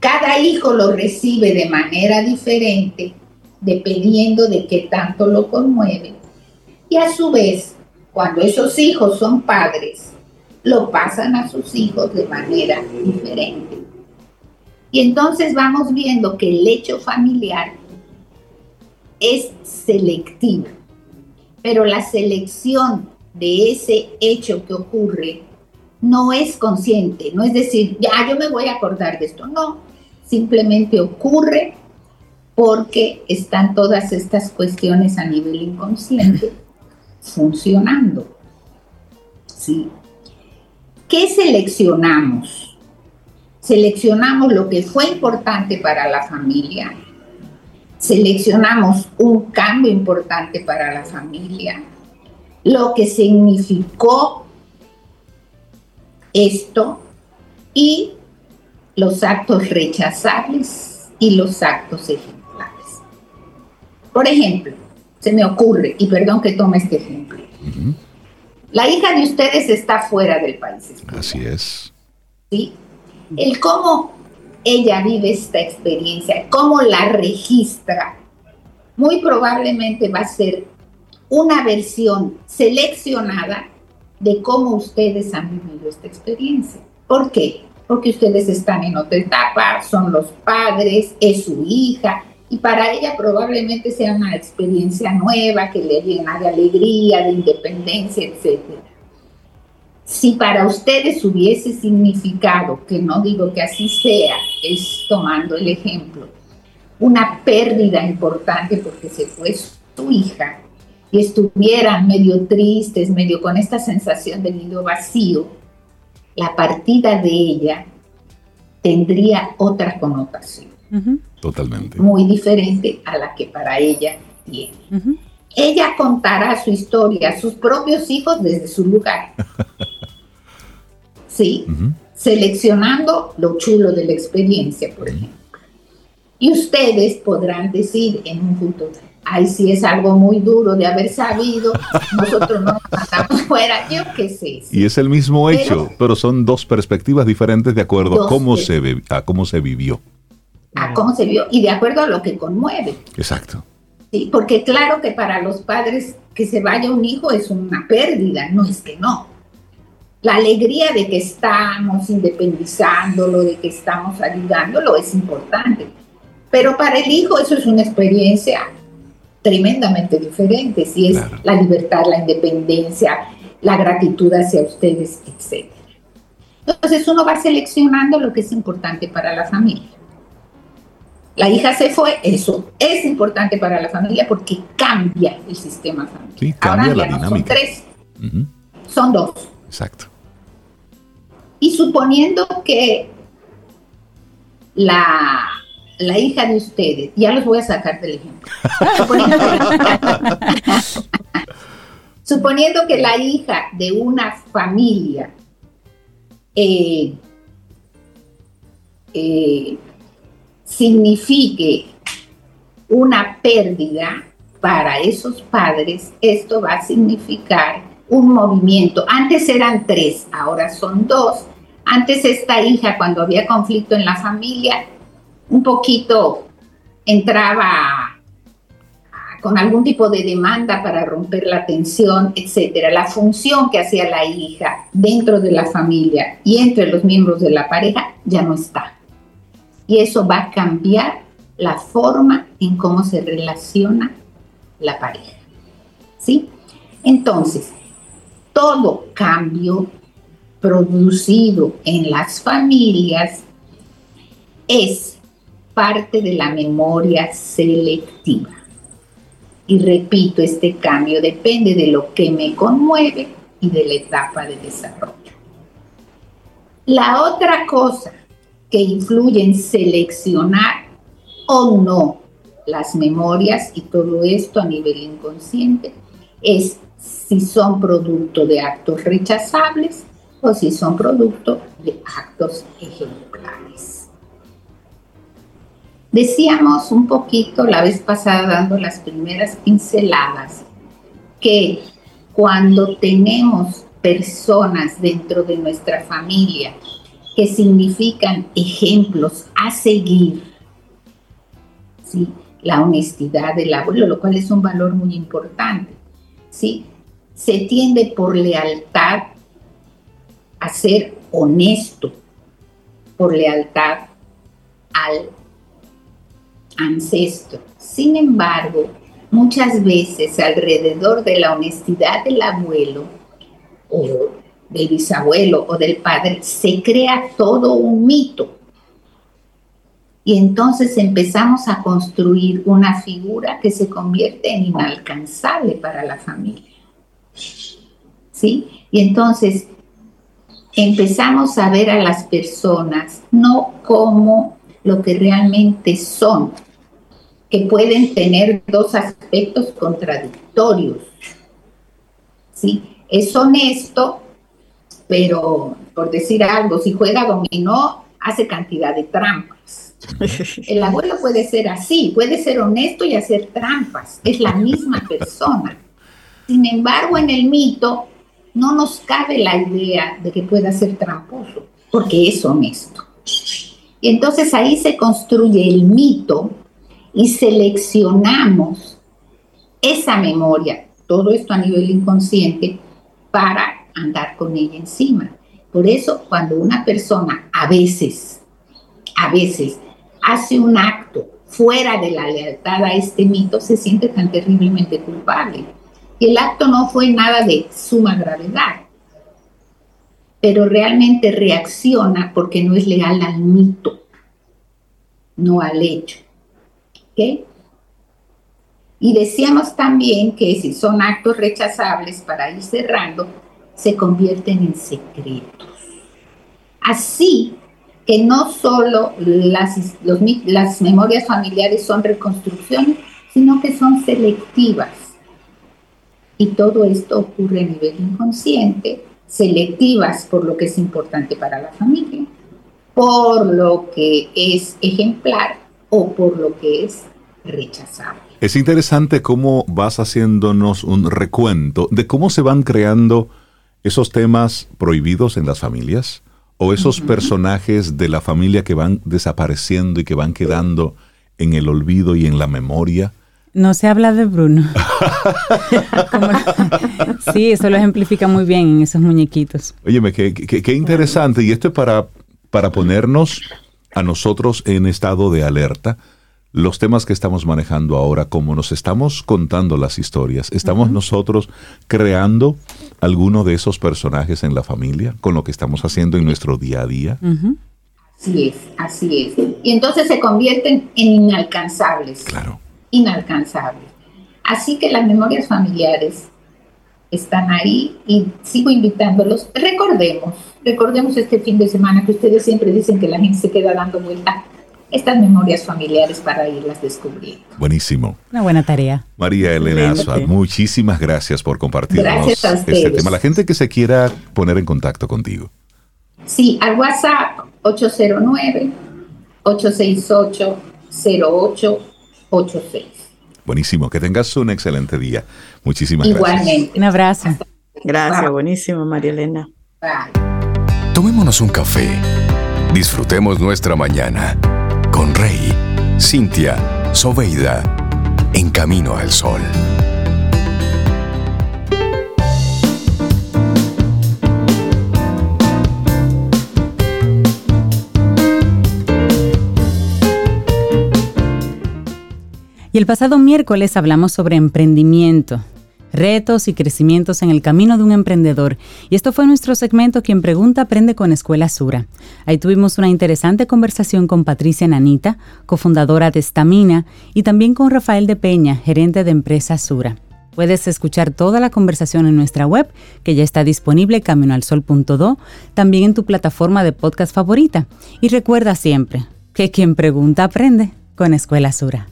Cada hijo lo recibe de manera diferente dependiendo de qué tanto lo conmueve. Y a su vez, cuando esos hijos son padres, lo pasan a sus hijos de manera diferente. Y entonces vamos viendo que el hecho familiar es selectivo, pero la selección de ese hecho que ocurre no es consciente, no es decir, ya yo me voy a acordar de esto, no, simplemente ocurre porque están todas estas cuestiones a nivel inconsciente funcionando. ¿Sí? ¿qué seleccionamos? Seleccionamos lo que fue importante para la familia, seleccionamos un cambio importante para la familia, lo que significó esto y los actos rechazables y los actos ejemplares. Por ejemplo, se me ocurre, y perdón que tome este ejemplo, la hija de ustedes está fuera del país. Así es. ¿Sí? El cómo ella vive esta experiencia, cómo la registra, muy probablemente va a ser una versión seleccionada de cómo ustedes han vivido esta experiencia. ¿Por qué? Porque ustedes están en otra etapa, son los padres, es su hija, y para ella probablemente sea una experiencia nueva que le llena de alegría, de independencia, etc. Si para ustedes hubiese significado, que no digo que así sea, es tomando el ejemplo, una pérdida importante porque se fue su hija y estuvieran medio tristes, medio con esta sensación de nido vacío, la partida de ella tendría otra connotación. Totalmente. Muy diferente a la que para ella tiene. Ella contará su historia a sus propios hijos desde su lugar. sí, seleccionando lo chulo de la experiencia, por ejemplo. Y ustedes podrán decir en un futuro, ay, si es algo muy duro de haber sabido, nosotros no nos matamos fuera, yo qué sé. Y es el mismo hecho, pero, son dos perspectivas diferentes de acuerdo a cómo, se, a cómo se vivió a cómo se vio y de acuerdo a lo que conmueve. Exacto. Sí, porque claro que para los padres que se vaya un hijo es una pérdida, no es que no. La alegría de que estamos independizándolo, de que estamos ayudándolo es importante. Pero para el hijo eso es una experiencia tremendamente diferente, si es la libertad, la independencia, la gratitud hacia ustedes, etc. Entonces uno va seleccionando lo que es importante para la familia. La hija se fue, eso es importante para la familia porque cambia el sistema familiar. Sí, cambia la dinámica. son tres, son dos. Exacto. Y suponiendo que la, la hija de ustedes, ya los voy a sacar del ejemplo. suponiendo, que, la hija de una familia eh, eh, signifique una pérdida para esos padres, esto va a significar un movimiento. Antes eran tres, ahora son dos. Antes esta hija, cuando había conflicto en la familia, un poquito entraba con algún tipo de demanda para romper la tensión, etcétera. La función que hacía la hija dentro de la familia y entre los miembros de la pareja ya no está y eso va a cambiar la forma en cómo se relaciona la pareja. ¿Sí? Entonces, todo cambio producido en las familias es parte de la memoria selectiva. Y repito, este cambio depende de lo que me conmueve y de la etapa de desarrollo. La otra cosa que influye en seleccionar o no las memorias y todo esto a nivel inconsciente es si son producto de actos rechazables o si son producto de actos ejemplares. Decíamos un poquito la vez pasada dando las primeras pinceladas que cuando tenemos personas dentro de nuestra familia que significan ejemplos a seguir. ¿sí? La honestidad del abuelo, lo cual es un valor muy importante. ¿sí? Se tiende por lealtad a ser honesto, por lealtad al ancestro. Sin embargo, muchas veces alrededor de la honestidad del abuelo o del bisabuelo o del padre, se crea todo un mito. Y entonces empezamos a construir una figura que se convierte en inalcanzable para la familia. ¿Sí? Y entonces, empezamos a ver a las personas no como lo que realmente son, que pueden tener dos aspectos contradictorios. ¿Sí? Es honesto, pero por decir algo, si juega dominó, hace cantidad de trampas. El abuelo puede ser así, puede ser honesto y hacer trampas, es la misma persona. Sin embargo, en el mito no nos cabe la idea de que pueda ser tramposo, porque es honesto. Entonces ahí se construye el mito y seleccionamos esa memoria, todo esto a nivel inconsciente, para andar con ella encima. Por eso cuando una persona a veces, a veces hace un acto fuera de la lealtad a este mito, se siente tan terriblemente culpable. El acto no fue nada de suma gravedad, pero realmente reacciona porque no es leal al mito, no al hecho. Y decíamos también que si son actos rechazables, para ir cerrando, se convierten en secretos. Así que no solo las memorias familiares son reconstrucciones, sino que son selectivas. Y todo esto ocurre a nivel inconsciente, selectivas por lo que es importante para la familia, por lo que es ejemplar o por lo que es rechazable. Es interesante cómo vas haciéndonos un recuento de cómo se van creando esos temas prohibidos en las familias o esos personajes de la familia que van desapareciendo y que van quedando en el olvido y en la memoria. No se habla de Bruno. sí, eso lo ejemplifica muy bien en esos muñequitos. Óyeme, qué, qué interesante. Y esto es para, para ponernos a nosotros en estado de alerta los temas que estamos manejando ahora, como nos estamos contando las historias, estamos nosotros creando alguno de esos personajes en la familia con lo que estamos haciendo en nuestro día a día. Así es, así es. Y entonces se convierten en inalcanzables. Claro. Inalcanzables. Así que las memorias familiares están ahí y sigo invitándolos. Recordemos, recordemos este fin de semana que ustedes siempre dicen que la gente se queda dando vuelta estas memorias familiares para irlas descubriendo. Buenísimo. Una buena tarea. María Elena Suárez, muchísimas gracias por compartirnos este tema. La gente que se quiera poner en contacto contigo. Sí, al WhatsApp 809-868-0886. Buenísimo, que tengas un excelente día. Muchísimas gracias. Igualmente. Un abrazo. Gracias, buenísimo, María Elena. Bye. Tomémonos un café. Disfrutemos nuestra mañana con Rey, Cintia, Soveida, en camino al sol. Y el pasado miércoles hablamos sobre emprendimiento, retos y crecimientos en el camino de un emprendedor. Y esto fue nuestro segmento Quien Pregunta Aprende con Escuela Sura. Ahí tuvimos una interesante conversación con Patricia Nanita, cofundadora de Stamina, y también con Rafael de Peña, gerente de empresa Sura. Puedes escuchar toda la conversación en nuestra web, que ya está disponible caminoalsol.do, también en tu plataforma de podcast favorita. Y recuerda siempre que quien pregunta aprende con Escuela Sura.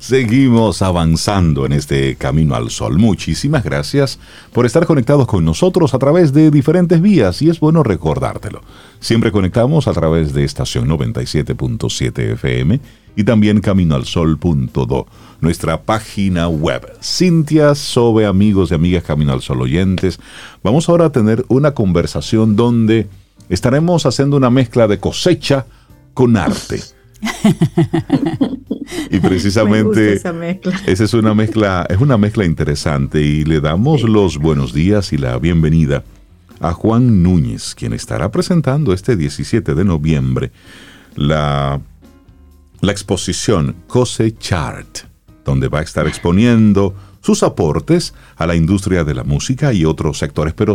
Seguimos avanzando en este camino al sol. Muchísimas gracias por estar conectados con nosotros a través de diferentes vías y es bueno recordártelo. Siempre conectamos a través de estación 97.7 FM y también caminoalsol.do, nuestra página web. Cintia Sobe, amigos y amigas Camino al Sol oyentes. Vamos ahora a tener una conversación donde estaremos haciendo una mezcla de cosecha con arte. y precisamente esa, es una mezcla, es una mezcla interesante y le damos los buenos días y la bienvenida a Juan Núñez, quien estará presentando este 17 de noviembre la, la exposición Chart, donde va a estar exponiendo sus aportes a la industria de la música y otros sectores. Pero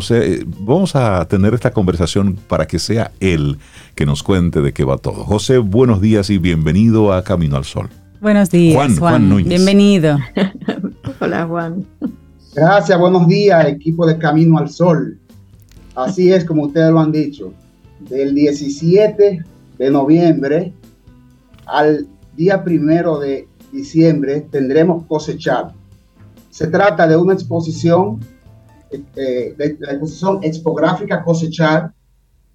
vamos a tener esta conversación para que sea él que nos cuente de qué va todo. José, buenos días y bienvenido a Camino al Sol. Buenos días, Juan. Núñez. Bienvenido. Hola, Juan. Gracias, buenos días, equipo de Camino al Sol. Así es como ustedes lo han dicho. Del 17 de noviembre al día primero de diciembre tendremos cosechar. Se trata de una exposición, eh, de la exposición expográfica cosechar,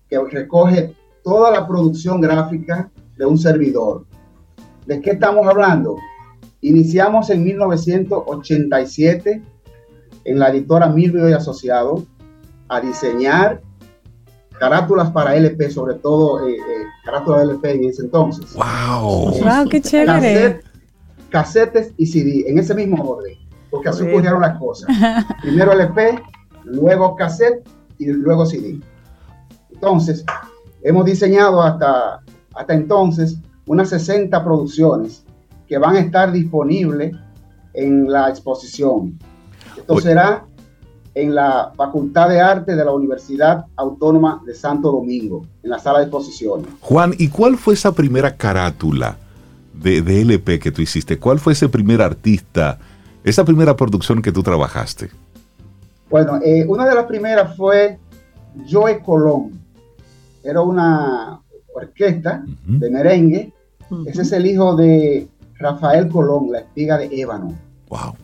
que recoge toda la producción gráfica de un servidor. ¿De qué estamos hablando? Iniciamos en 1987 en la editora Milvio y Asociado a diseñar carátulas para LP, sobre todo eh, eh, carátulas de LP en ese entonces. ¡Wow! ¡Wow, qué chévere! casetes y CD, en ese mismo orden, porque así ocurrieron las cosas. Primero LP, luego cassette y luego CD. Entonces, hemos diseñado hasta, hasta entonces unas 60 producciones que van a estar disponibles en la exposición. Esto será en la Facultad de Arte de la Universidad Autónoma de Santo Domingo, en la sala de exposiciones. Juan, ¿y cuál fue esa primera carátula de, LP que tú hiciste? ¿Cuál fue ese primer artista, esa primera producción que tú trabajaste? Bueno, eh, una de las primeras fue Joe Colón. Era una orquesta de merengue. Ese es el hijo de Rafael Colón, la espiga de ébano. Wow.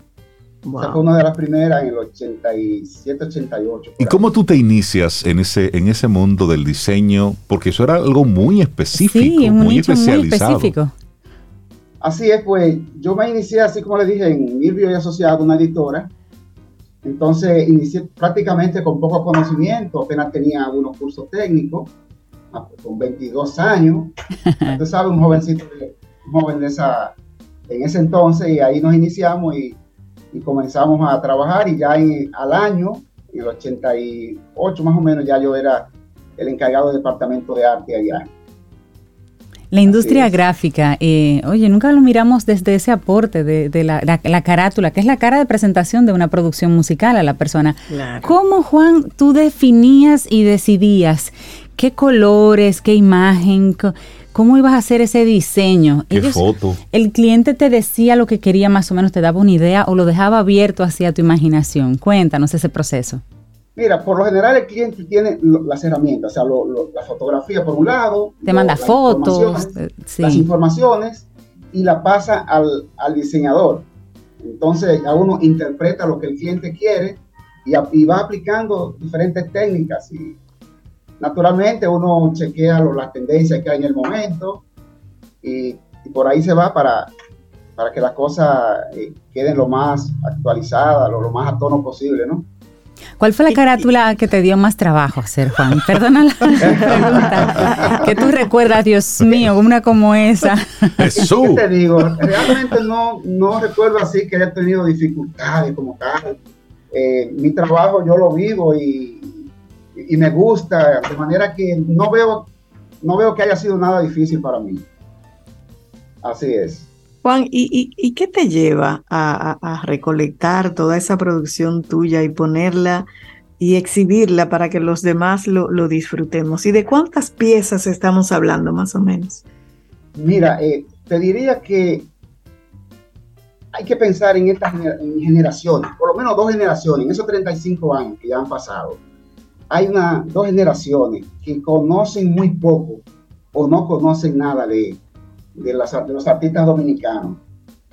Esa fue una de las primeras en el 87, 88. ¿Y cómo tú te inicias en ese, en ese mundo del diseño? Porque eso era algo muy específico, muy especializado. Así es, pues yo me inicié, así como le dije, en Mirvio y Asociado, una editora. Entonces inicié prácticamente con poco conocimiento, apenas tenía algunos cursos técnicos, con 22 años. Usted sabe, un jovencito, un joven de esa, en ese entonces, y ahí nos iniciamos y y comenzamos a trabajar y ya al año, en el 88 más o menos, ya yo era el encargado del departamento de arte allá. La industria gráfica, eh, oye, nunca lo miramos desde ese aporte de, la, carátula, que es la cara de presentación de una producción musical a la persona. ¿Cómo, Juan, tú definías y decidías qué colores, qué imagen, ¿Cómo ibas a hacer ese diseño? ¿Qué foto? ¿El cliente te decía lo que quería más o menos, te daba una idea o lo dejaba abierto hacia tu imaginación? Cuéntanos ese proceso. Mira, por lo general el cliente tiene las herramientas, o sea, la fotografía por un lado. Te manda fotos. Eh, las informaciones y la pasa al, diseñador. Entonces, a uno interpreta lo que el cliente quiere y, y va aplicando diferentes técnicas y Naturalmente uno chequea las tendencias que hay en el momento y, por ahí se va para, para que las cosas eh, queden lo más actualizadas, lo, más a tono posible, ¿no? ¿Cuál fue la carátula que te dio más trabajo hacer, Juan? Perdona la pregunta. ¿Qué tú recuerdas, Dios mío, una como esa? Jesús. ¿Qué te digo? Realmente no, no recuerdo así que haya tenido dificultades como tal. Eh, mi trabajo yo lo vivo y, y me gusta, de manera que no veo, no veo que haya sido nada difícil para mí. Así es. Juan, ¿y, qué te lleva a, recolectar toda esa producción tuya y ponerla y exhibirla para que los demás lo, disfrutemos? ¿Y de cuántas piezas estamos hablando más o menos? Mira, eh, te diría que hay que pensar en estas generaciones, por lo menos dos generaciones, en esos 35 años que ya han pasado hay una, dos generaciones que conocen muy poco o no conocen nada de, de, los artistas dominicanos.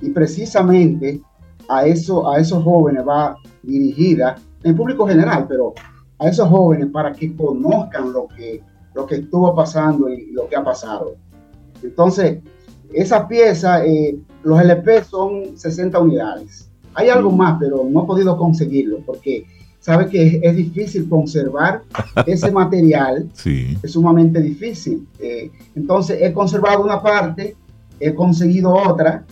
Y precisamente a, eso, a esos jóvenes va dirigida, en público general, pero a esos jóvenes para que conozcan lo que, lo que estuvo pasando y lo que ha pasado. Entonces, esa pieza, eh, los LP son 60 unidades. Hay algo más, pero no he podido conseguirlo porque sabe que es, difícil conservar ese material, sí. es sumamente difícil. Eh, entonces he conservado una parte, he conseguido otra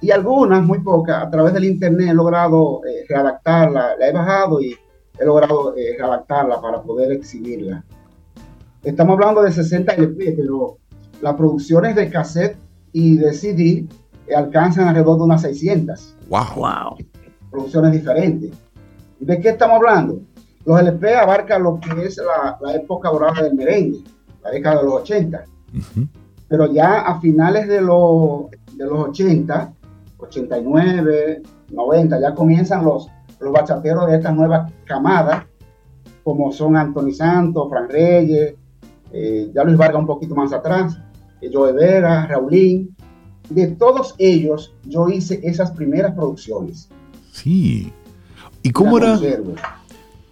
y algunas, muy pocas, a través del internet he logrado eh, redactarla, la he bajado y he logrado eh, redactarla para poder exhibirla. Estamos hablando de 60 LP, pero las producciones de cassette y de CD alcanzan alrededor de unas 600. ¡Wow! wow. Producciones diferentes. ¿De qué estamos hablando? Los LP abarcan lo que es la, época dorada del merengue, la década de los 80. Pero ya a finales de, los, de los 80, 89, 90, ya comienzan los, los bachateros de esta nueva camada como son Anthony Santos, Fran Reyes, eh, ya Luis Vargas un poquito más atrás, eh, Joe Vera, Raulín. De todos ellos yo hice esas primeras producciones. Sí. ¿Y cómo era?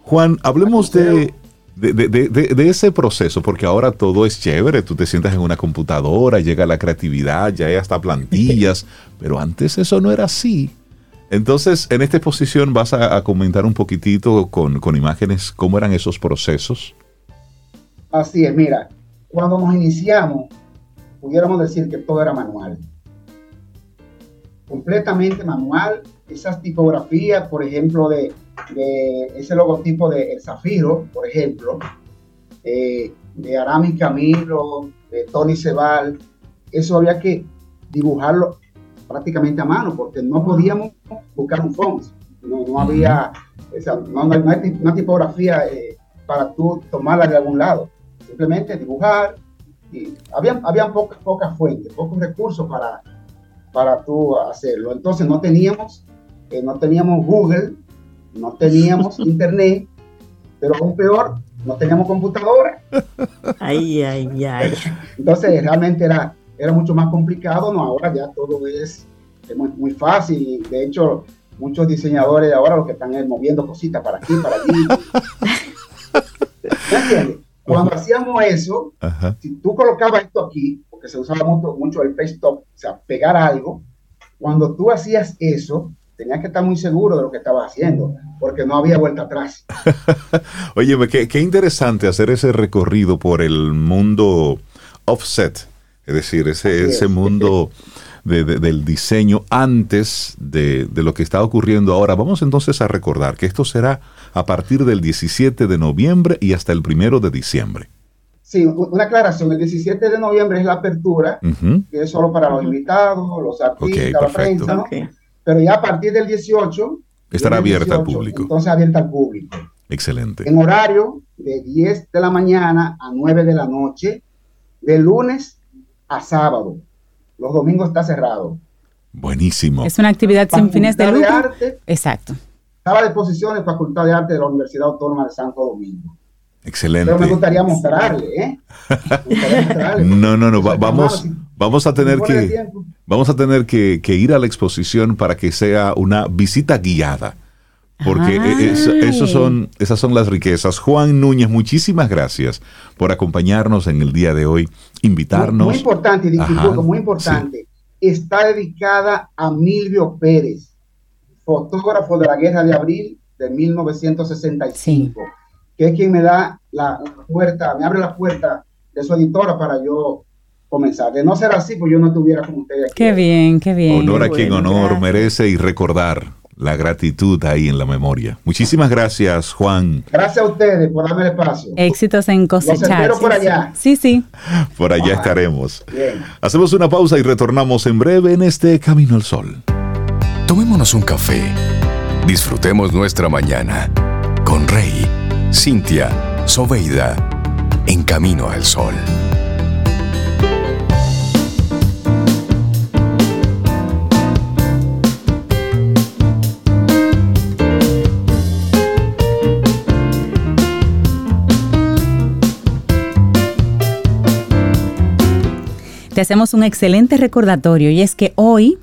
Juan, hablemos de, de, ese proceso, porque ahora todo es chévere, tú te sientas en una computadora, llega la creatividad, ya hay hasta plantillas, pero antes eso no era así. Entonces, en esta exposición vas a, comentar un poquitito con, con, imágenes cómo eran esos procesos. Así es, mira, cuando nos iniciamos, pudiéramos decir que todo era manual. Completamente manual. Esas tipografías, por ejemplo, de, ese logotipo de El Zafiro, por ejemplo, eh, de Arami Camilo, de Tony Cebal, eso había que dibujarlo prácticamente a mano, porque no podíamos buscar un font, no, había una tipografía eh, para tú tomarla de algún lado, simplemente dibujar, y había, había pocas, pocas fuentes, pocos recursos para, para tú hacerlo. Entonces no teníamos, eh, no teníamos Google, no teníamos internet, pero aún peor, no teníamos computadora. Ay, ay, ay. Entonces realmente era era mucho más complicado, no, ahora ya todo es, muy, muy, fácil. De hecho, muchos diseñadores ahora lo que están es moviendo cositas para aquí, para allí. Cuando hacíamos eso, si tú colocabas esto aquí, porque se usaba mucho, mucho el face stop, o sea, pegar algo, cuando tú hacías eso, tenías que estar muy seguro de lo que estabas haciendo, porque no había vuelta atrás. Oye, qué, qué interesante hacer ese recorrido por el mundo offset es decir, ese, ese mundo del diseño antes de, lo que está ocurriendo ahora. Vamos entonces a recordar que esto será a partir del 17 de noviembre y hasta el primero de diciembre. Sí, una aclaración. El 17 de noviembre es la apertura, que es solo para los invitados, los artistas, la prensa. Pero ya a partir del 18... Estará abierta al público. Entonces abierta al público. Excelente. En horario de 10 de la mañana a 9 de la noche, de lunes a sábado. Los domingos está cerrado. Buenísimo. Es una actividad sin fines de lucro. Exacto. Estaba a disposición de Facultad de Arte de la Universidad Autónoma de Santo Domingo. Excelente. Pero me gustaría mostrarle, ¿eh? no, no, no. vamos, vamos a tener que, vamos a tener que, ir a la exposición para que sea una visita guiada. Porque eso, son, esas son las riquezas. Juan Núñez, muchísimas gracias por acompañarnos en el día de hoy, invitarnos. Muy, importante, muy importante. Está dedicada a Milvio Pérez, fotógrafo de la Guerra de Abril de 1965, que es quien me da la, puerta, me abre la puerta de su editora para yo comenzar. De no ser así, pues yo no estuviera con ustedes aquí. Qué bien, qué bien. Honor a quien honor merece y recordar la gratitud ahí en la memoria. Muchísimas gracias, Juan. Gracias a ustedes por darme el espacio. Éxitos en cosechar. Los por allá. Sí, sí. Por allá estaremos. Bien. Hacemos una pausa y retornamos en breve en este Camino al Sol. Tomémonos un café. Disfrutemos nuestra mañana con Rey, Cintia, Soveida, en Camino al Sol. hacemos un excelente recordatorio y es que hoy,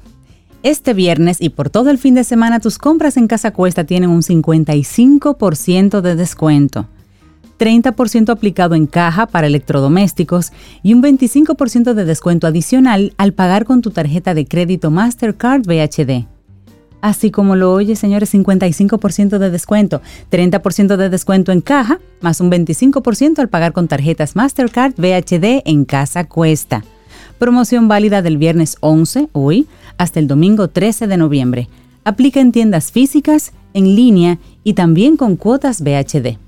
este viernes y por todo el fin de semana, tus compras en Casa Cuesta tienen un 55% de descuento. 30% aplicado en caja para electrodomésticos y un 25% de descuento adicional al pagar con tu tarjeta de crédito Mastercard VHD. Así como lo oye, señores, 55% de descuento, 30% de descuento en caja, más un 25% al pagar con tarjetas Mastercard VHD en Casa Cuesta. Promoción válida del viernes 11, hoy, hasta el domingo 13 de noviembre. Aplica en tiendas físicas, en línea y también con cuotas BHD.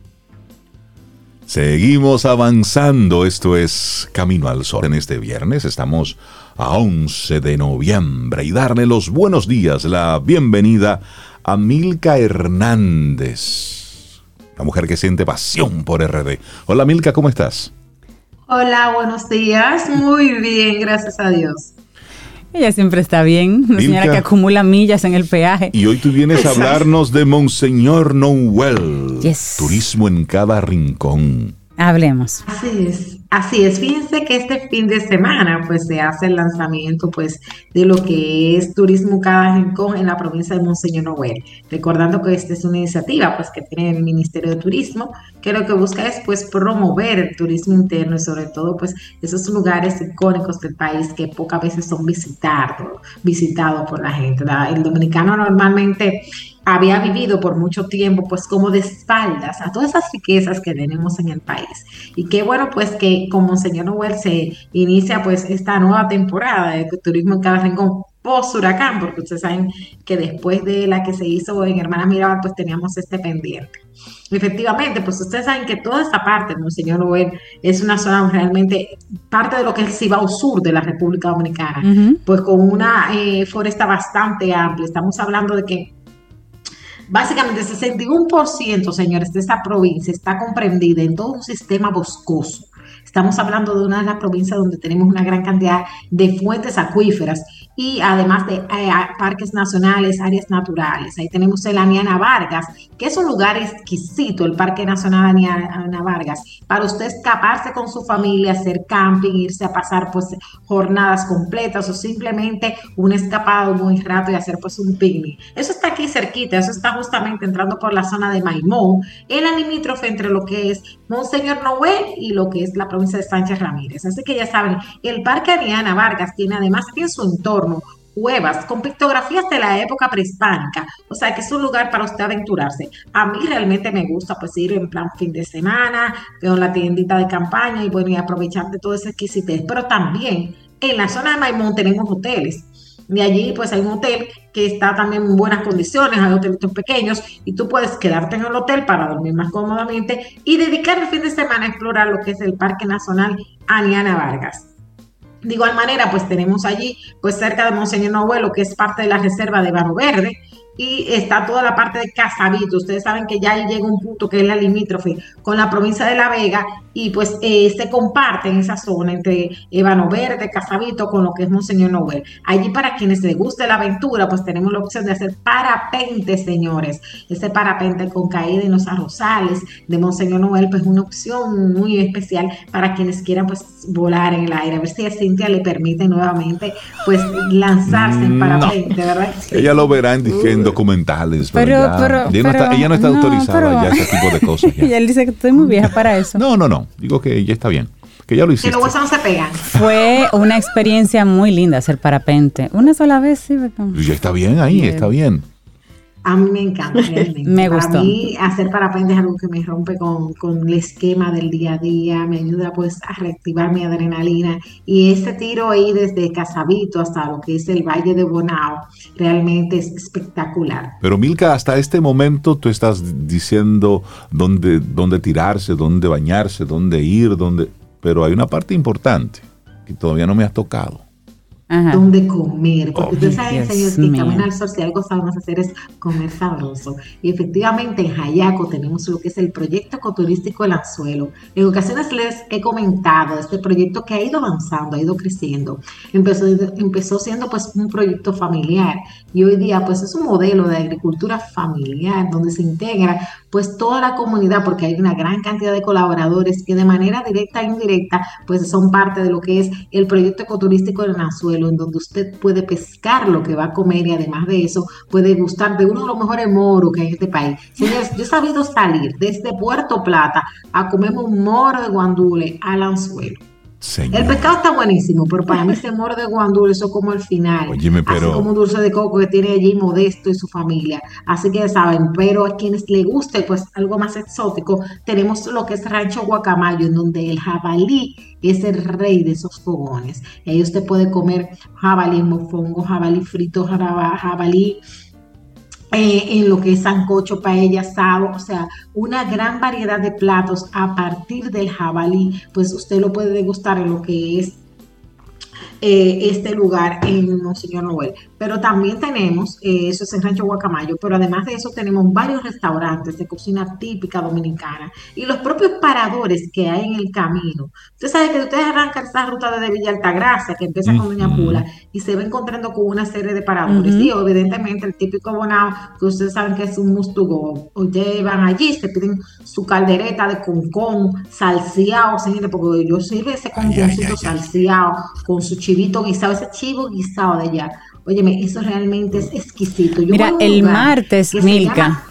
Seguimos avanzando, esto es Camino al Sol. En este viernes estamos a 11 de noviembre y darle los buenos días, la bienvenida a Milka Hernández, la mujer que siente pasión por RD. Hola Milka, ¿cómo estás? Hola, buenos días. Muy bien, gracias a Dios. Ella siempre está bien, una señora que acumula millas en el peaje. Y hoy tú vienes a hablarnos de Monseñor Noel. Turismo en cada rincón. Hablemos. Así es, así es. Fíjense que este fin de semana pues se hace el lanzamiento pues de lo que es Turismo Cada Rincón en la provincia de Monseñor Noel. Recordando que esta es una iniciativa pues que tiene el Ministerio de Turismo que lo que busca es pues promover el turismo interno y sobre todo pues esos lugares icónicos del país que pocas veces son visitados, visitados por la gente. El dominicano normalmente había vivido por mucho tiempo pues como de espaldas a todas esas riquezas que tenemos en el país. Y qué bueno pues que como señor Noel se inicia pues esta nueva temporada de turismo en cada rincón post huracán, porque ustedes saben que después de la que se hizo en Hermana Mirabal pues teníamos este pendiente. Efectivamente, pues ustedes saben que toda esta parte, señor Noel, es una zona realmente parte de lo que es el Cibao Sur de la República Dominicana, pues con una eh, foresta bastante amplia. Estamos hablando de que Básicamente, el 61%, señores, de esta provincia está comprendida en todo un sistema boscoso. Estamos hablando de una de las provincias donde tenemos una gran cantidad de fuentes acuíferas y además de eh, parques nacionales, áreas naturales. Ahí tenemos el Aniana Vargas, que es un lugar exquisito, el Parque Nacional Aniana Vargas, para usted escaparse con su familia, hacer camping, irse a pasar pues jornadas completas o simplemente un escapado muy rato y hacer pues un picnic. Eso está aquí cerquita, eso está justamente entrando por la zona de Maimón, el limítrofe entre lo que es Monseñor Noel y lo que es la provincia de Sánchez Ramírez. Así que ya saben, el Parque Aniana Vargas tiene además en su entorno cuevas con pictografías de la época prehispánica. O sea que es un lugar para usted aventurarse. A mí realmente me gusta pues ir en plan fin de semana, con la tiendita de campaña y bueno, y aprovechar de todo ese exquisitez. Pero también en la zona de Maimón tenemos hoteles. Y allí pues hay un hotel que está también en buenas condiciones, hay hotelitos pequeños y tú puedes quedarte en el hotel para dormir más cómodamente y dedicar el fin de semana a explorar lo que es el Parque Nacional Aniana Vargas. De igual manera, pues tenemos allí, pues cerca de Monseñor Novuelo, que es parte de la reserva de Barro Verde, y está toda la parte de Casavito. Ustedes saben que ya llega un punto que es la limítrofe con la provincia de La Vega y pues eh, se comparte en esa zona entre Ébano Verde, Casavito con lo que es Monseñor Noel. Allí para quienes les guste la aventura, pues tenemos la opción de hacer parapente, señores. Ese parapente con caída en los arrozales de Monseñor Noel, pues una opción muy especial para quienes quieran pues volar en el aire. A ver si a Cintia le permite nuevamente pues lanzarse en parapente, ¿verdad? Ella lo verá en diciendo documentales. Pero, ella, no está, autorizada ya ese tipo de cosas. Y él dice que estoy muy vieja para eso. No, no, no. Digo que ya está bien. Que ya lo hiciste. Que los huesos no se pegan. Fue una experiencia muy linda hacer parapente. Una sola vez, sí. Ya está bien ahí, está bien. A mí me encanta, realmente. me gustó. Para mí, hacer parapente es algo que me rompe con, con, el esquema del día a día, me ayuda pues a reactivar mi adrenalina. Y ese tiro ahí desde Casabito hasta lo que es el Valle de Bonao, realmente es espectacular. Pero Milka, hasta este momento tú estás diciendo dónde, dónde tirarse, dónde bañarse, dónde ir, dónde... Pero hay una parte importante que todavía no me has tocado donde comer. Porque ustedes saben, señores, que Camino al Sol, si algo sabemos hacer es comer sabroso. Y efectivamente en Hayaco tenemos lo que es el proyecto ecoturístico El Anzuelo. En ocasiones les he comentado este proyecto que ha ido avanzando, ha ido creciendo. Empezó, empezó siendo pues un proyecto familiar y hoy día pues es un modelo de agricultura familiar donde se integra pues toda la comunidad porque hay una gran cantidad de colaboradores que de manera directa e indirecta pues son parte de lo que es el proyecto ecoturístico del Anzuelo en donde usted puede pescar lo que va a comer y además de eso puede gustar de uno de los mejores moros que hay en este país. Señores, yo he sabido salir desde Puerto Plata a comer un moro de guandule al Anzuelo. El pescado está buenísimo, pero para mí ese moro de guandul, eso como el final. Así como un dulce de coco que tiene allí Modesto y su familia. Así que saben, pero a quienes le guste pues algo más exótico, tenemos lo que es Rancho Guacamayo, en donde el jabalí es el rey de esos fogones. Y ahí usted puede comer jabalí en mofongo, jabalí frito, jabalí eh, en lo que es sancocho, paella, asado, o sea, una gran variedad de platos a partir del jabalí, pues usted lo puede degustar en lo que es eh, este lugar en Monseñor Noel. Pero también tenemos, eh, eso es en Rancho Guacamayo, pero además de eso tenemos varios restaurantes de cocina típica dominicana y los propios paradores que hay en el camino. Usted sabe que ustedes arrancan esa ruta desde Villa Altagracia, que empieza con Doña Pula, y se va encontrando con una serie de paradores. Y evidentemente el típico bonao, que ustedes saben que es un mustugo, o llevan allí, se piden su caldereta de concón, salseado, señores, porque yo sirve ese conconcito salseado con su chivito guisado, ese chivo guisado de allá Óyeme, eso realmente es exquisito. Mira, el martes, Milka.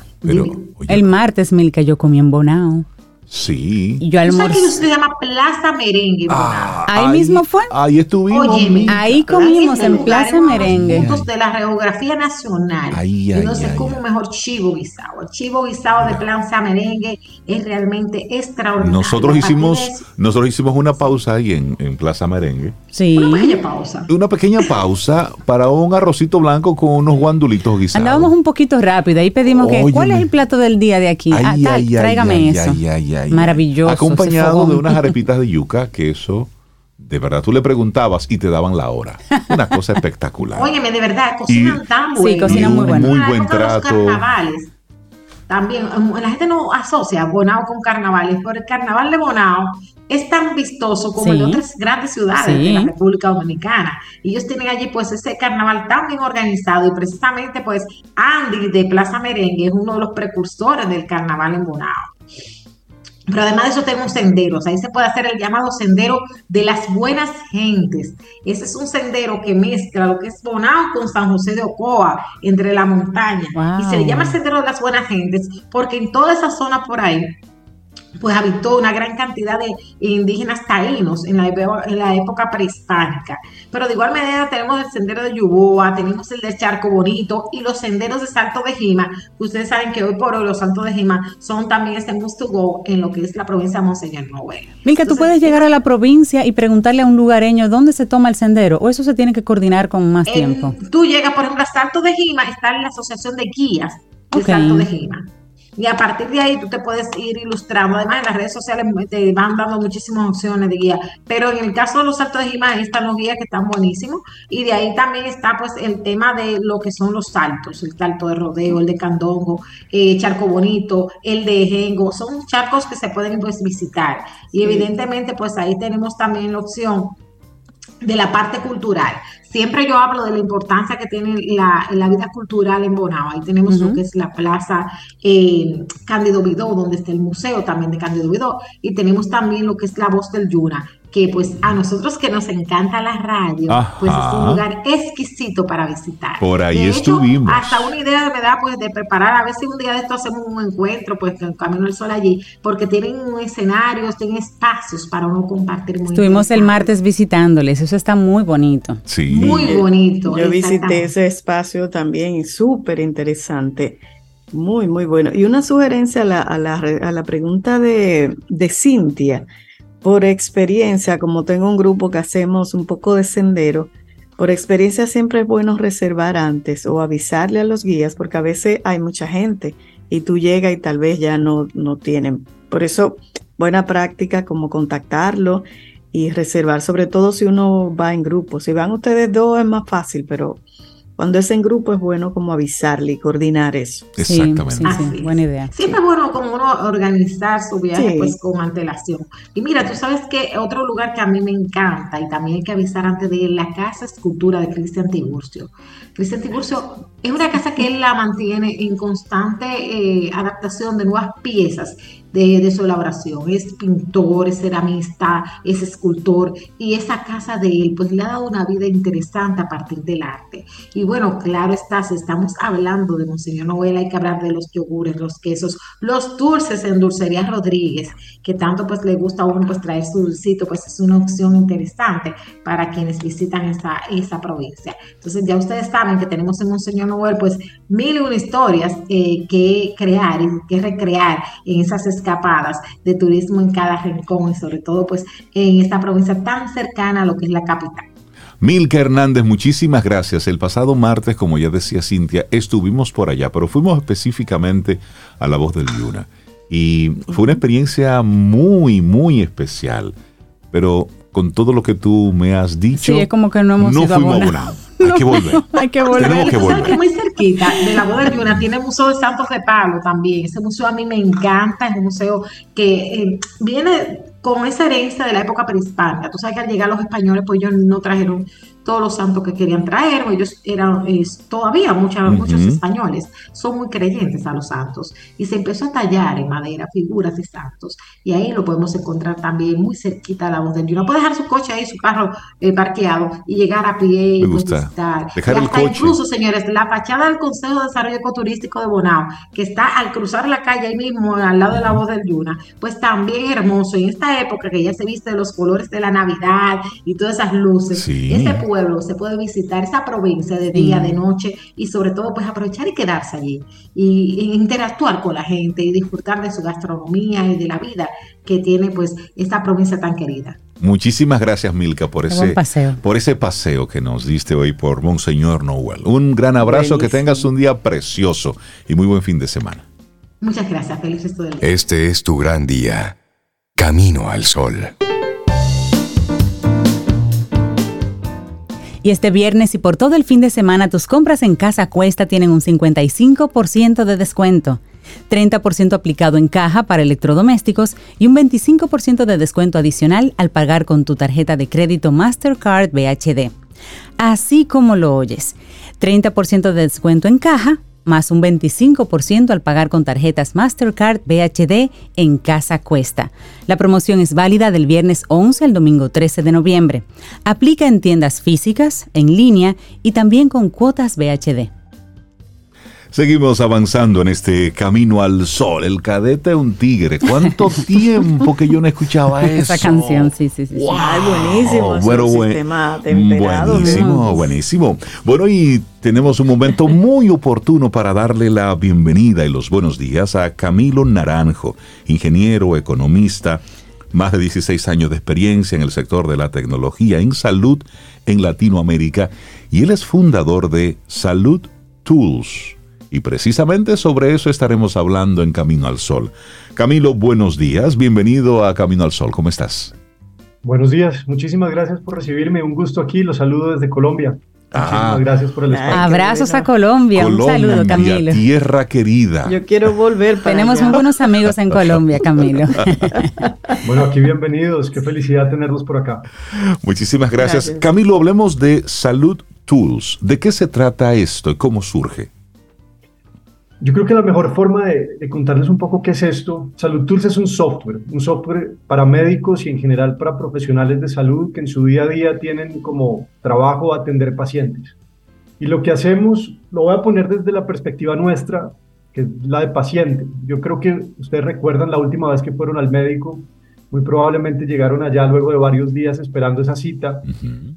el martes, Milka, yo comí en Bonao. Sí. yo almorcé. que se llama Plaza Merengue? Ah, ahí, mismo fue. Ahí estuvimos. ahí comimos en Plaza Merengue. Puntos de la geografía nacional. Ahí, y no sé cómo mejor chivo guisado. El chivo guisado de Plaza Merengue es realmente extraordinario. Nosotros hicimos, nosotros hicimos una pausa ahí en, en Plaza Merengue. Sí. Una pequeña pausa. Una pequeña pausa para un arrocito blanco con unos guandulitos guisados. Andábamos un poquito rápido. Ahí pedimos que, ¿cuál es el plato del día de aquí? ah, tráigame eso. Maravilloso. Acompañado de unas arepitas de yuca, que eso, de verdad, tú le preguntabas y te daban la hora. Una cosa espectacular. Óyeme, de verdad, cocinan tan bueno. Sí, cocinan muy bueno. Muy buen trato. carnavales. También, um, la gente no asocia Bonao con carnavales, pero el carnaval de Bonao es tan vistoso como en otras grandes ciudades de la República Dominicana. Y ellos tienen allí pues ese carnaval tan bien organizado y precisamente pues Andy de Plaza Merengue es uno de los precursores del carnaval en Bonao. Pero además de eso tenemos senderos. Ahí se puede hacer el llamado sendero de las buenas gentes. Ese es un sendero que mezcla lo que es Bonao con San José de Ocoa, entre la montaña. Y se le llama el sendero de las buenas gentes porque en toda esa zona por ahí pues habitó una gran cantidad de indígenas taínos en la, en la época prehispánica. Pero de igual manera tenemos el sendero de Yuboa, tenemos el de Charco Bonito y los senderos de Salto de Jima. Ustedes saben que hoy por hoy los Saltos de Jima son también este must to go en lo que es la provincia de Monseñor Noel. Milka, tú puedes llegar a la provincia y preguntarle a un lugareño dónde se toma el sendero o eso se tiene que coordinar con más tiempo. Tú llegas, por ejemplo, a Salto de Jima, está en la Asociación de Guías de Salto de Jima. Y a partir de ahí tú te puedes ir ilustrando. Además, en las redes sociales te van dando muchísimas opciones de guía. Pero en el caso de los saltos de Jimá, están los guías que están buenísimos. Y de ahí también está pues el tema de lo que son los saltos. El salto de rodeo, el de candongo, eh, charco bonito, el de jengo. Son charcos que se pueden pues visitar. Y evidentemente pues ahí tenemos también la opción de la parte cultural. Siempre yo hablo de la importancia que tiene la, la vida cultural en Bonao. Ahí tenemos lo que es la plaza eh, Cándido Vidó, donde está el museo también de Cándido Vidó, y tenemos también lo que es la voz del Yuna, que pues a nosotros que nos encanta la radio, pues es un lugar exquisito para visitar. Por ahí estuvimos. Hasta una idea me da pues de preparar, a ver si un día de esto hacemos un encuentro, pues en Camino al Sol allí, porque tienen escenarios, tienen espacios para uno compartir. Muy estuvimos el martes visitándoles, eso está muy bonito. Sí. Muy bonito. Yo visité ese espacio también y súper interesante. Muy, muy bueno. Y una sugerencia a la, a la, a la pregunta de, de Cintia por experiencia, como tengo un grupo que hacemos un poco de sendero, por experiencia siempre es bueno reservar antes o avisarle a los guías porque a veces hay mucha gente y tú llegas y tal vez ya no, no tienen. Por eso, buena práctica como contactarlo y reservar, sobre todo si uno va en grupo. Si van ustedes dos es más fácil, pero cuando es en grupo es bueno como avisarle y coordinar eso. Exactamente. Sí, buena idea. Siempre es bueno como uno organizar su viaje pues con antelación. Y mira, tú sabes que otro lugar que a mí me encanta y también hay que avisar antes de ir, la Casa Escultura de Cristian Tiburcio. Cristian Tiburcio es una casa que él la mantiene en constante eh, adaptación de nuevas piezas de, su elaboración. Es pintor, es ceramista, es escultor y esa casa de él pues le ha dado una vida interesante a partir del arte. Y bueno, claro está, si estamos hablando de Monseñor Novela, hay que hablar de los yogures, los quesos, los dulces en Dulcería Rodríguez, que tanto pues le gusta a uno pues traer su dulcito, pues es una opción interesante para quienes visitan esa, esa provincia. Entonces ya ustedes saben que tenemos en Monseñor Noel pues mil y una historias eh, que crear y que recrear en esas escapadas de turismo en cada rincón y sobre todo pues en esta provincia tan cercana a lo que es la capital. Milka Hernández, muchísimas gracias. El pasado martes, como ya decía Cintia, estuvimos por allá, pero fuimos específicamente a La Voz del Yuna. Y fue una experiencia muy, muy especial. Pero con todo lo que tú me has dicho, sí, es como que no hemos no fuimos a Hay que volver. Hay que volver. Tenemos que volver. Muy cerquita de la boda de Yuna tiene el Museo de Santos de Palo también. Ese museo a mí me encanta, es un museo que eh, viene con esa herencia de la época prehispánica. Tú sabes que al llegar los españoles, pues ellos no trajeron todos los santos que querían traer, ellos eran todavía muchos españoles son muy creyentes a los santos y se empezó a tallar en madera figuras de santos y ahí lo podemos encontrar también muy cerquita a la voz del Uno puede dejar su coche ahí, su carro eh, parqueado y llegar a pie y visitar. Dejar y incluso, señores, la fachada del Consejo de Desarrollo Ecoturístico de Bonao, que está al cruzar la calle ahí mismo, al lado de la voz del Yuna, pues también hermoso en esta época que ya se viste de los colores de la Navidad y todas esas luces. Sí. Ese se puede visitar esa provincia de día, de noche y sobre todo pues aprovechar y quedarse allí y, interactuar con la gente y disfrutar de su gastronomía y de la vida que tiene pues esta provincia tan querida. Muchísimas gracias Milka por ese paseo. por ese paseo que nos diste hoy por Monseñor Noel. Un gran abrazo, que tengas un día precioso y muy buen fin de semana. Muchas gracias, feliz resto del día. Este es tu gran día. Camino al sol. Y este viernes y por todo el fin de semana tus compras en Casa Cuesta tienen un 55% de descuento, 30% aplicado en caja para electrodomésticos y un 25% de descuento adicional al pagar con tu tarjeta de crédito Mastercard BHD. Así como lo oyes, 30% de descuento en caja más un 25% al pagar con tarjetas Mastercard BHD en Casa Cuesta. La promoción es válida del viernes 11 al domingo 13 de noviembre. Aplica en tiendas físicas, en línea y también con cuotas BHD. Seguimos avanzando en este camino al sol. El cadete un tigre. ¿Cuánto tiempo que yo no escuchaba eso? Esa canción, sí, sí, sí. buenísimo. Bueno, buenísimo, buenísimo. Bueno, y tenemos un momento muy oportuno para darle la bienvenida y los buenos días a Camilo Naranjo, ingeniero, economista, más de 16 años de experiencia en el sector de la tecnología en salud en Latinoamérica y él es fundador de Salud Tools y precisamente sobre eso estaremos hablando en Camino al Sol. Camilo, buenos días, bienvenido a Camino al Sol, ¿cómo estás? Buenos días, muchísimas gracias por recibirme, un gusto aquí, los saludo desde Colombia. Muchísimas ah. gracias por el espacio. Abrazos a Colombia. un saludo, Camilo. Tierra querida. Yo quiero volver. Tenemos muy buenos amigos en Colombia, Camilo. bueno, aquí bienvenidos. Qué felicidad tenerlos por acá. Muchísimas gracias. Camilo, hablemos de Salud Tools. ¿De qué se trata esto y cómo surge? Yo creo que la mejor forma de, contarles un poco qué es esto, Salud Tools es un software, un software para médicos y en general para profesionales de salud que en su día a día tienen como trabajo atender pacientes. Y lo que hacemos, lo voy a poner desde la perspectiva nuestra, que es la de paciente. Yo creo que ustedes recuerdan la última vez que fueron al médico, muy probablemente llegaron allá luego de varios días esperando esa cita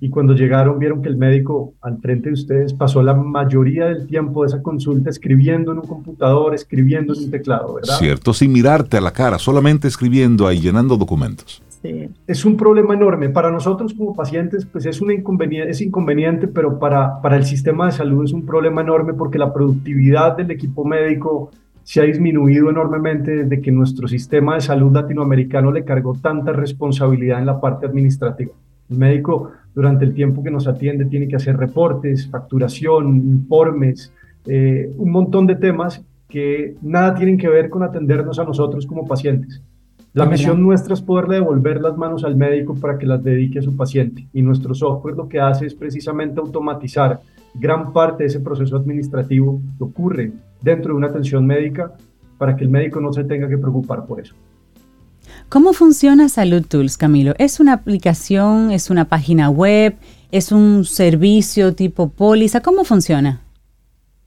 y cuando llegaron vieron que el médico al frente de ustedes pasó la mayoría del tiempo de esa consulta escribiendo en un computador, escribiendo en un teclado, ¿verdad? Cierto, sin mirarte a la cara, solamente escribiendo ahí, llenando documentos. Sí. Es un problema enorme. Para nosotros como pacientes, pues es, un inconveniente, es inconveniente, pero para, para el sistema de salud es un problema enorme porque la productividad del equipo médico se ha disminuido enormemente desde que nuestro sistema de salud latinoamericano le cargó tanta responsabilidad en la parte administrativa. El médico durante el tiempo que nos atiende tiene que hacer reportes, facturación, informes, eh, un montón de temas que nada tienen que ver con atendernos a nosotros como pacientes. La misión nuestra es poderle devolver las manos al médico para que las dedique a su paciente. Y nuestro software lo que hace es precisamente automatizar gran parte de ese proceso administrativo que ocurre dentro de una atención médica para que el médico no se tenga que preocupar por eso. ¿Cómo funciona Salud Tools, Camilo? ¿Es una aplicación, es una página web, es un servicio tipo póliza? ¿Cómo funciona?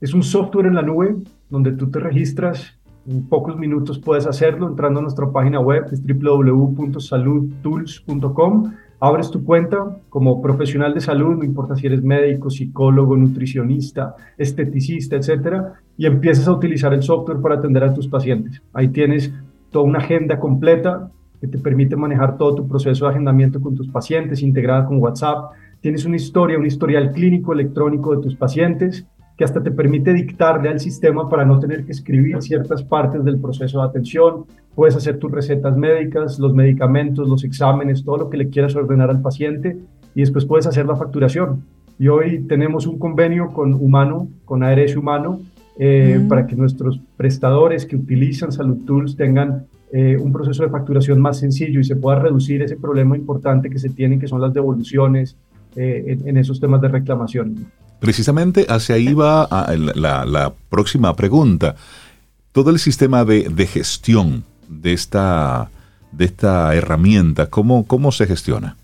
Es un software en la nube donde tú te registras, en pocos minutos puedes hacerlo entrando a nuestra página web, es www.saludtools.com abres tu cuenta como profesional de salud, no importa si eres médico, psicólogo, nutricionista, esteticista, etcétera, y empiezas a utilizar el software para atender a tus pacientes. Ahí tienes toda una agenda completa que te permite manejar todo tu proceso de agendamiento con tus pacientes, integrada con WhatsApp. Tienes una historia, un historial clínico electrónico de tus pacientes que hasta te permite dictarle al sistema para no tener que escribir ciertas partes del proceso de atención. Puedes hacer tus recetas médicas, los medicamentos, los exámenes, todo lo que le quieras ordenar al paciente y después puedes hacer la facturación. y hoy tenemos un convenio con Humano, con ARS Humano, eh, mm. para que nuestros prestadores que utilizan Salud Tools tengan eh, un proceso de facturación más sencillo y se pueda reducir ese problema importante que se tiene, que son las devoluciones eh, en, esos temas de reclamación. Precisamente hacia ahí va la, la, próxima pregunta. Todo el sistema de, de, gestión de esta, de esta herramienta, ¿cómo, ¿cómo se gestiona?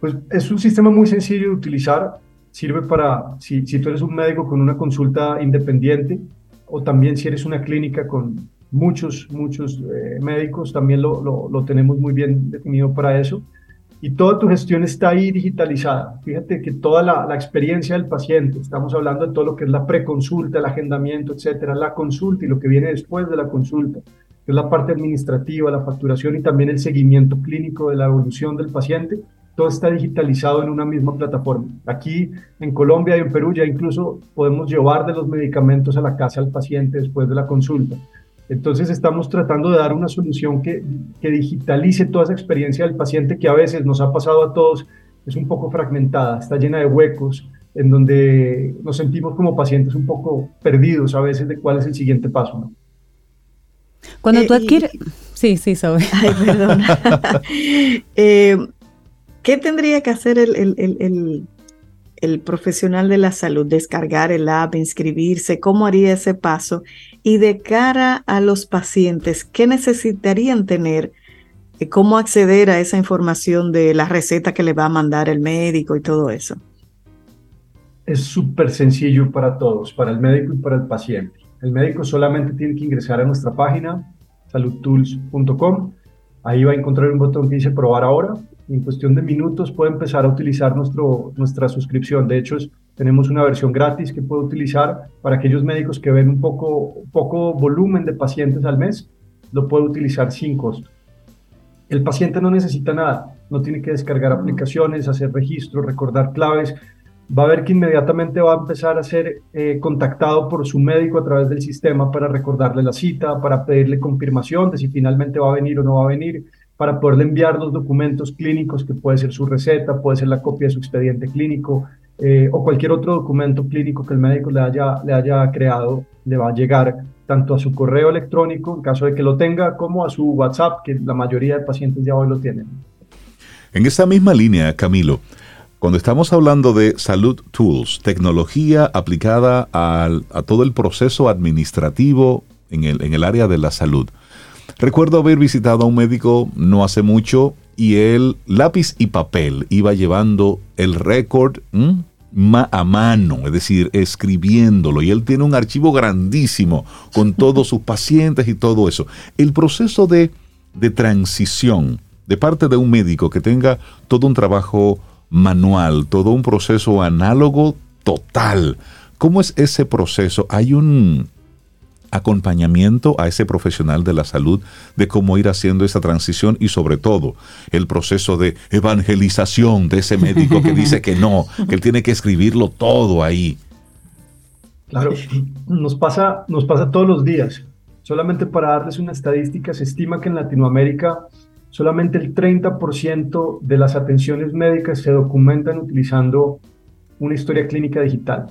Pues es un sistema muy sencillo de utilizar. Sirve para, si, si tú eres un médico con una consulta independiente o también si eres una clínica con muchos, muchos eh, médicos, también lo, lo, tenemos muy bien definido para eso. Y toda tu gestión está ahí digitalizada. Fíjate que toda la, experiencia del paciente, estamos hablando de todo lo que es la preconsulta, el agendamiento, etcétera, la consulta y lo que viene después de la consulta, que es la parte administrativa, la facturación y también el seguimiento clínico de la evolución del paciente, todo está digitalizado en una misma plataforma. Aquí en Colombia y en Perú ya incluso podemos llevar de los medicamentos a la casa al paciente después de la consulta. Entonces estamos tratando de dar una solución que, que digitalice toda esa experiencia del paciente que a veces nos ha pasado a todos, es un poco fragmentada, está llena de huecos, en donde nos sentimos como pacientes un poco perdidos a veces de cuál es el siguiente paso. ¿no? Cuando tú eh, adquieres... Sí, sí, Sobe. Ay, perdona. eh, ¿Qué tendría que hacer el, el, profesional de la salud? Descargar el app, inscribirse, ¿cómo haría ese paso? Y de cara a los pacientes, ¿qué necesitarían tener? Eh, ¿Cómo acceder a esa información de la receta que le va a mandar el médico y todo eso? Es súper sencillo para todos, para el médico y para el paciente. El médico solamente tiene que ingresar a nuestra página saludtools.com. Ahí va a encontrar un botón que dice probar ahora en cuestión de minutos puede empezar a utilizar nuestro, nuestra suscripción. De hecho, tenemos una versión gratis que puede utilizar para aquellos médicos que ven un poco, poco volumen de pacientes al mes, lo puede utilizar sin costo. El paciente no necesita nada, no tiene que descargar aplicaciones, hacer registros, recordar claves. Va a ver que inmediatamente va a empezar a ser eh, contactado por su médico a través del sistema para recordarle la cita, para pedirle confirmación de si finalmente va a venir o no va a venir para poderle enviar los documentos clínicos, que puede ser su receta, puede ser la copia de su expediente clínico eh, o cualquier otro documento clínico que el médico le haya, le haya creado, le va a llegar tanto a su correo electrónico, en caso de que lo tenga, como a su WhatsApp, que la mayoría de pacientes ya hoy lo tienen. En esta misma línea, Camilo, cuando estamos hablando de Salud Tools, tecnología aplicada a todo el proceso administrativo en el, en el área de la salud, Recuerdo haber visitado a un médico no hace mucho y él, lápiz y papel, iba llevando el récord a mano, es decir, escribiéndolo. Y él tiene un archivo grandísimo con todos sus pacientes y todo eso. El proceso de, de transición de parte de un médico que tenga todo un trabajo manual, todo un proceso análogo total. ¿Cómo es ese proceso? Hay un, acompañamiento a ese profesional de la salud de cómo ir haciendo esa transición y sobre todo el proceso de evangelización de ese médico que dice que no, que él tiene que escribirlo todo ahí. Claro, nos pasa, nos pasa todos los días. Solamente para darles una estadística, se estima que en Latinoamérica solamente el 30% de las atenciones médicas se documentan utilizando una historia clínica digital.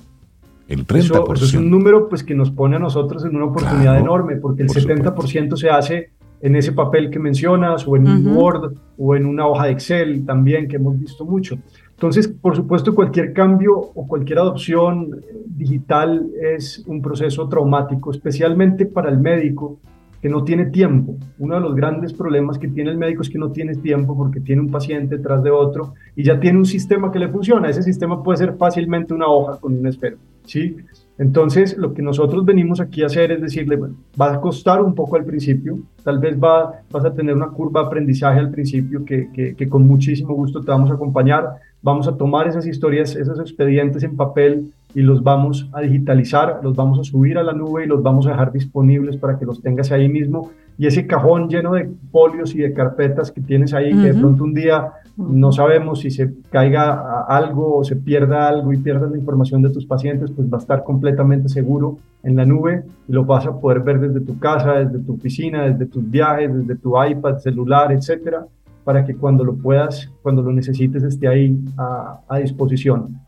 El 30%. Eso, es un número pues, que nos pone a nosotros en una oportunidad enorme, porque el 70% se hace en ese papel que mencionas, o en un Word, o en una hoja de Excel también, que hemos visto mucho. Entonces, por supuesto, cualquier cambio o cualquier adopción digital es un proceso traumático, especialmente para el médico que no tiene tiempo. Uno de los grandes problemas que tiene el médico es que no tiene tiempo porque tiene un paciente tras de otro y ya tiene un sistema que le funciona. Ese sistema puede ser fácilmente una hoja con un espero. ¿Sí? Entonces, lo que nosotros venimos aquí a hacer es decirle, va a costar un poco al principio, tal vez va, vas a tener una curva de aprendizaje al principio que, que, que, con muchísimo gusto te vamos a acompañar, vamos a tomar esas historias, esos expedientes en papel y los vamos a digitalizar, los vamos a subir a la nube y los vamos a dejar disponibles para que los tengas ahí mismo. Y ese cajón lleno de folios y de carpetas que tienes ahí, que de pronto un día no sabemos si se caiga algo o se pierda algo y pierdas la información de tus pacientes, pues va a estar completamente seguro en la nube y lo vas a poder ver desde tu casa, desde tu oficina, desde tus viajes, desde tu iPad, celular, etcétera, para que cuando lo puedas, cuando lo necesites, esté ahí a, a disposición.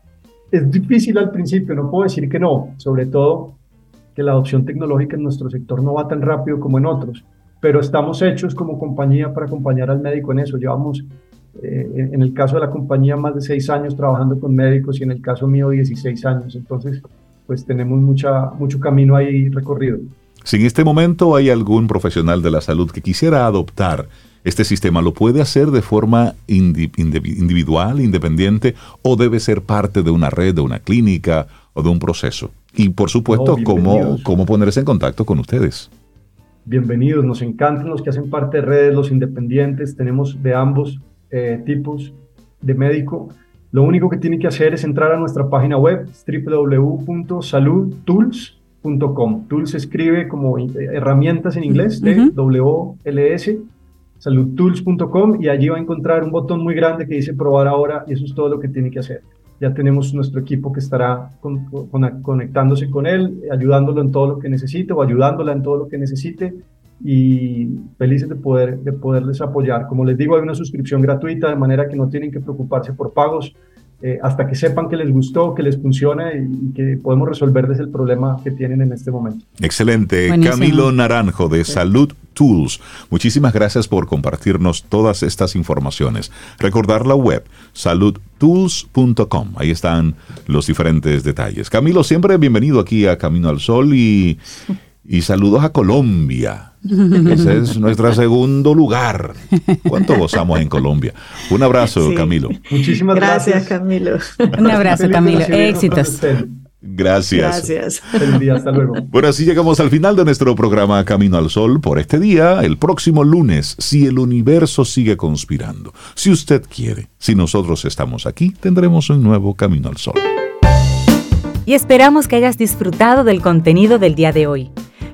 es difícil al principio, no puedo decir que no, sobre todo que la adopción tecnológica en nuestro sector no va tan rápido como en otros, pero estamos hechos como compañía para acompañar al médico en eso. Llevamos, eh, en el caso de la compañía, más de seis años trabajando con médicos y en el caso mío, 16 años. Entonces, pues tenemos mucha, mucho camino ahí recorrido. Si en este momento hay algún profesional de la salud que quisiera adoptar este sistema, ¿lo puede hacer de forma individual, independiente, o debe ser parte de una red, de una clínica o de un proceso? Y por supuesto, ¿cómo, ¿cómo ponerse en contacto con ustedes? Bienvenidos, nos encantan los que hacen parte de redes, los independientes, tenemos de ambos eh, tipos de médico. Lo único que tiene que hacer es entrar a nuestra página web www.saludtools.com. Tools se escribe como eh, herramientas en inglés, T-W-L-S, saludtools.com y allí va a encontrar un botón muy grande que dice probar ahora y eso es todo lo que tiene que hacer. Ya tenemos nuestro equipo que estará conectándose con él, ayudándolo en todo lo que necesite o ayudándola en todo lo que necesite y felices de, poder, de poderles apoyar. Como les digo, hay una suscripción gratuita, de manera que no tienen que preocuparse por pagos. Eh, hasta que sepan que les gustó, que les funciona y, que podemos resolverles el problema que tienen en este momento. Excelente. Camilo Naranjo de Salud Tools. Muchísimas gracias por compartirnos todas estas informaciones. Recordar la web saludtools.com. Ahí están los diferentes detalles. Camilo, siempre bienvenido aquí a Camino al Sol y, y saludos a Colombia. Ese es nuestro segundo lugar. ¿Cuánto gozamos en Colombia? Un abrazo, Camilo. Muchísimas gracias. Gracias, Camilo. Un abrazo, Camilo. Éxitos. Gracias. Gracias. Feliz día, hasta luego. Bueno, así llegamos al final de nuestro programa Camino al Sol por este día. El próximo lunes, si el universo sigue conspirando, si usted quiere, si nosotros estamos aquí, tendremos un nuevo Camino al Sol. Y esperamos que hayas disfrutado del contenido del día de hoy.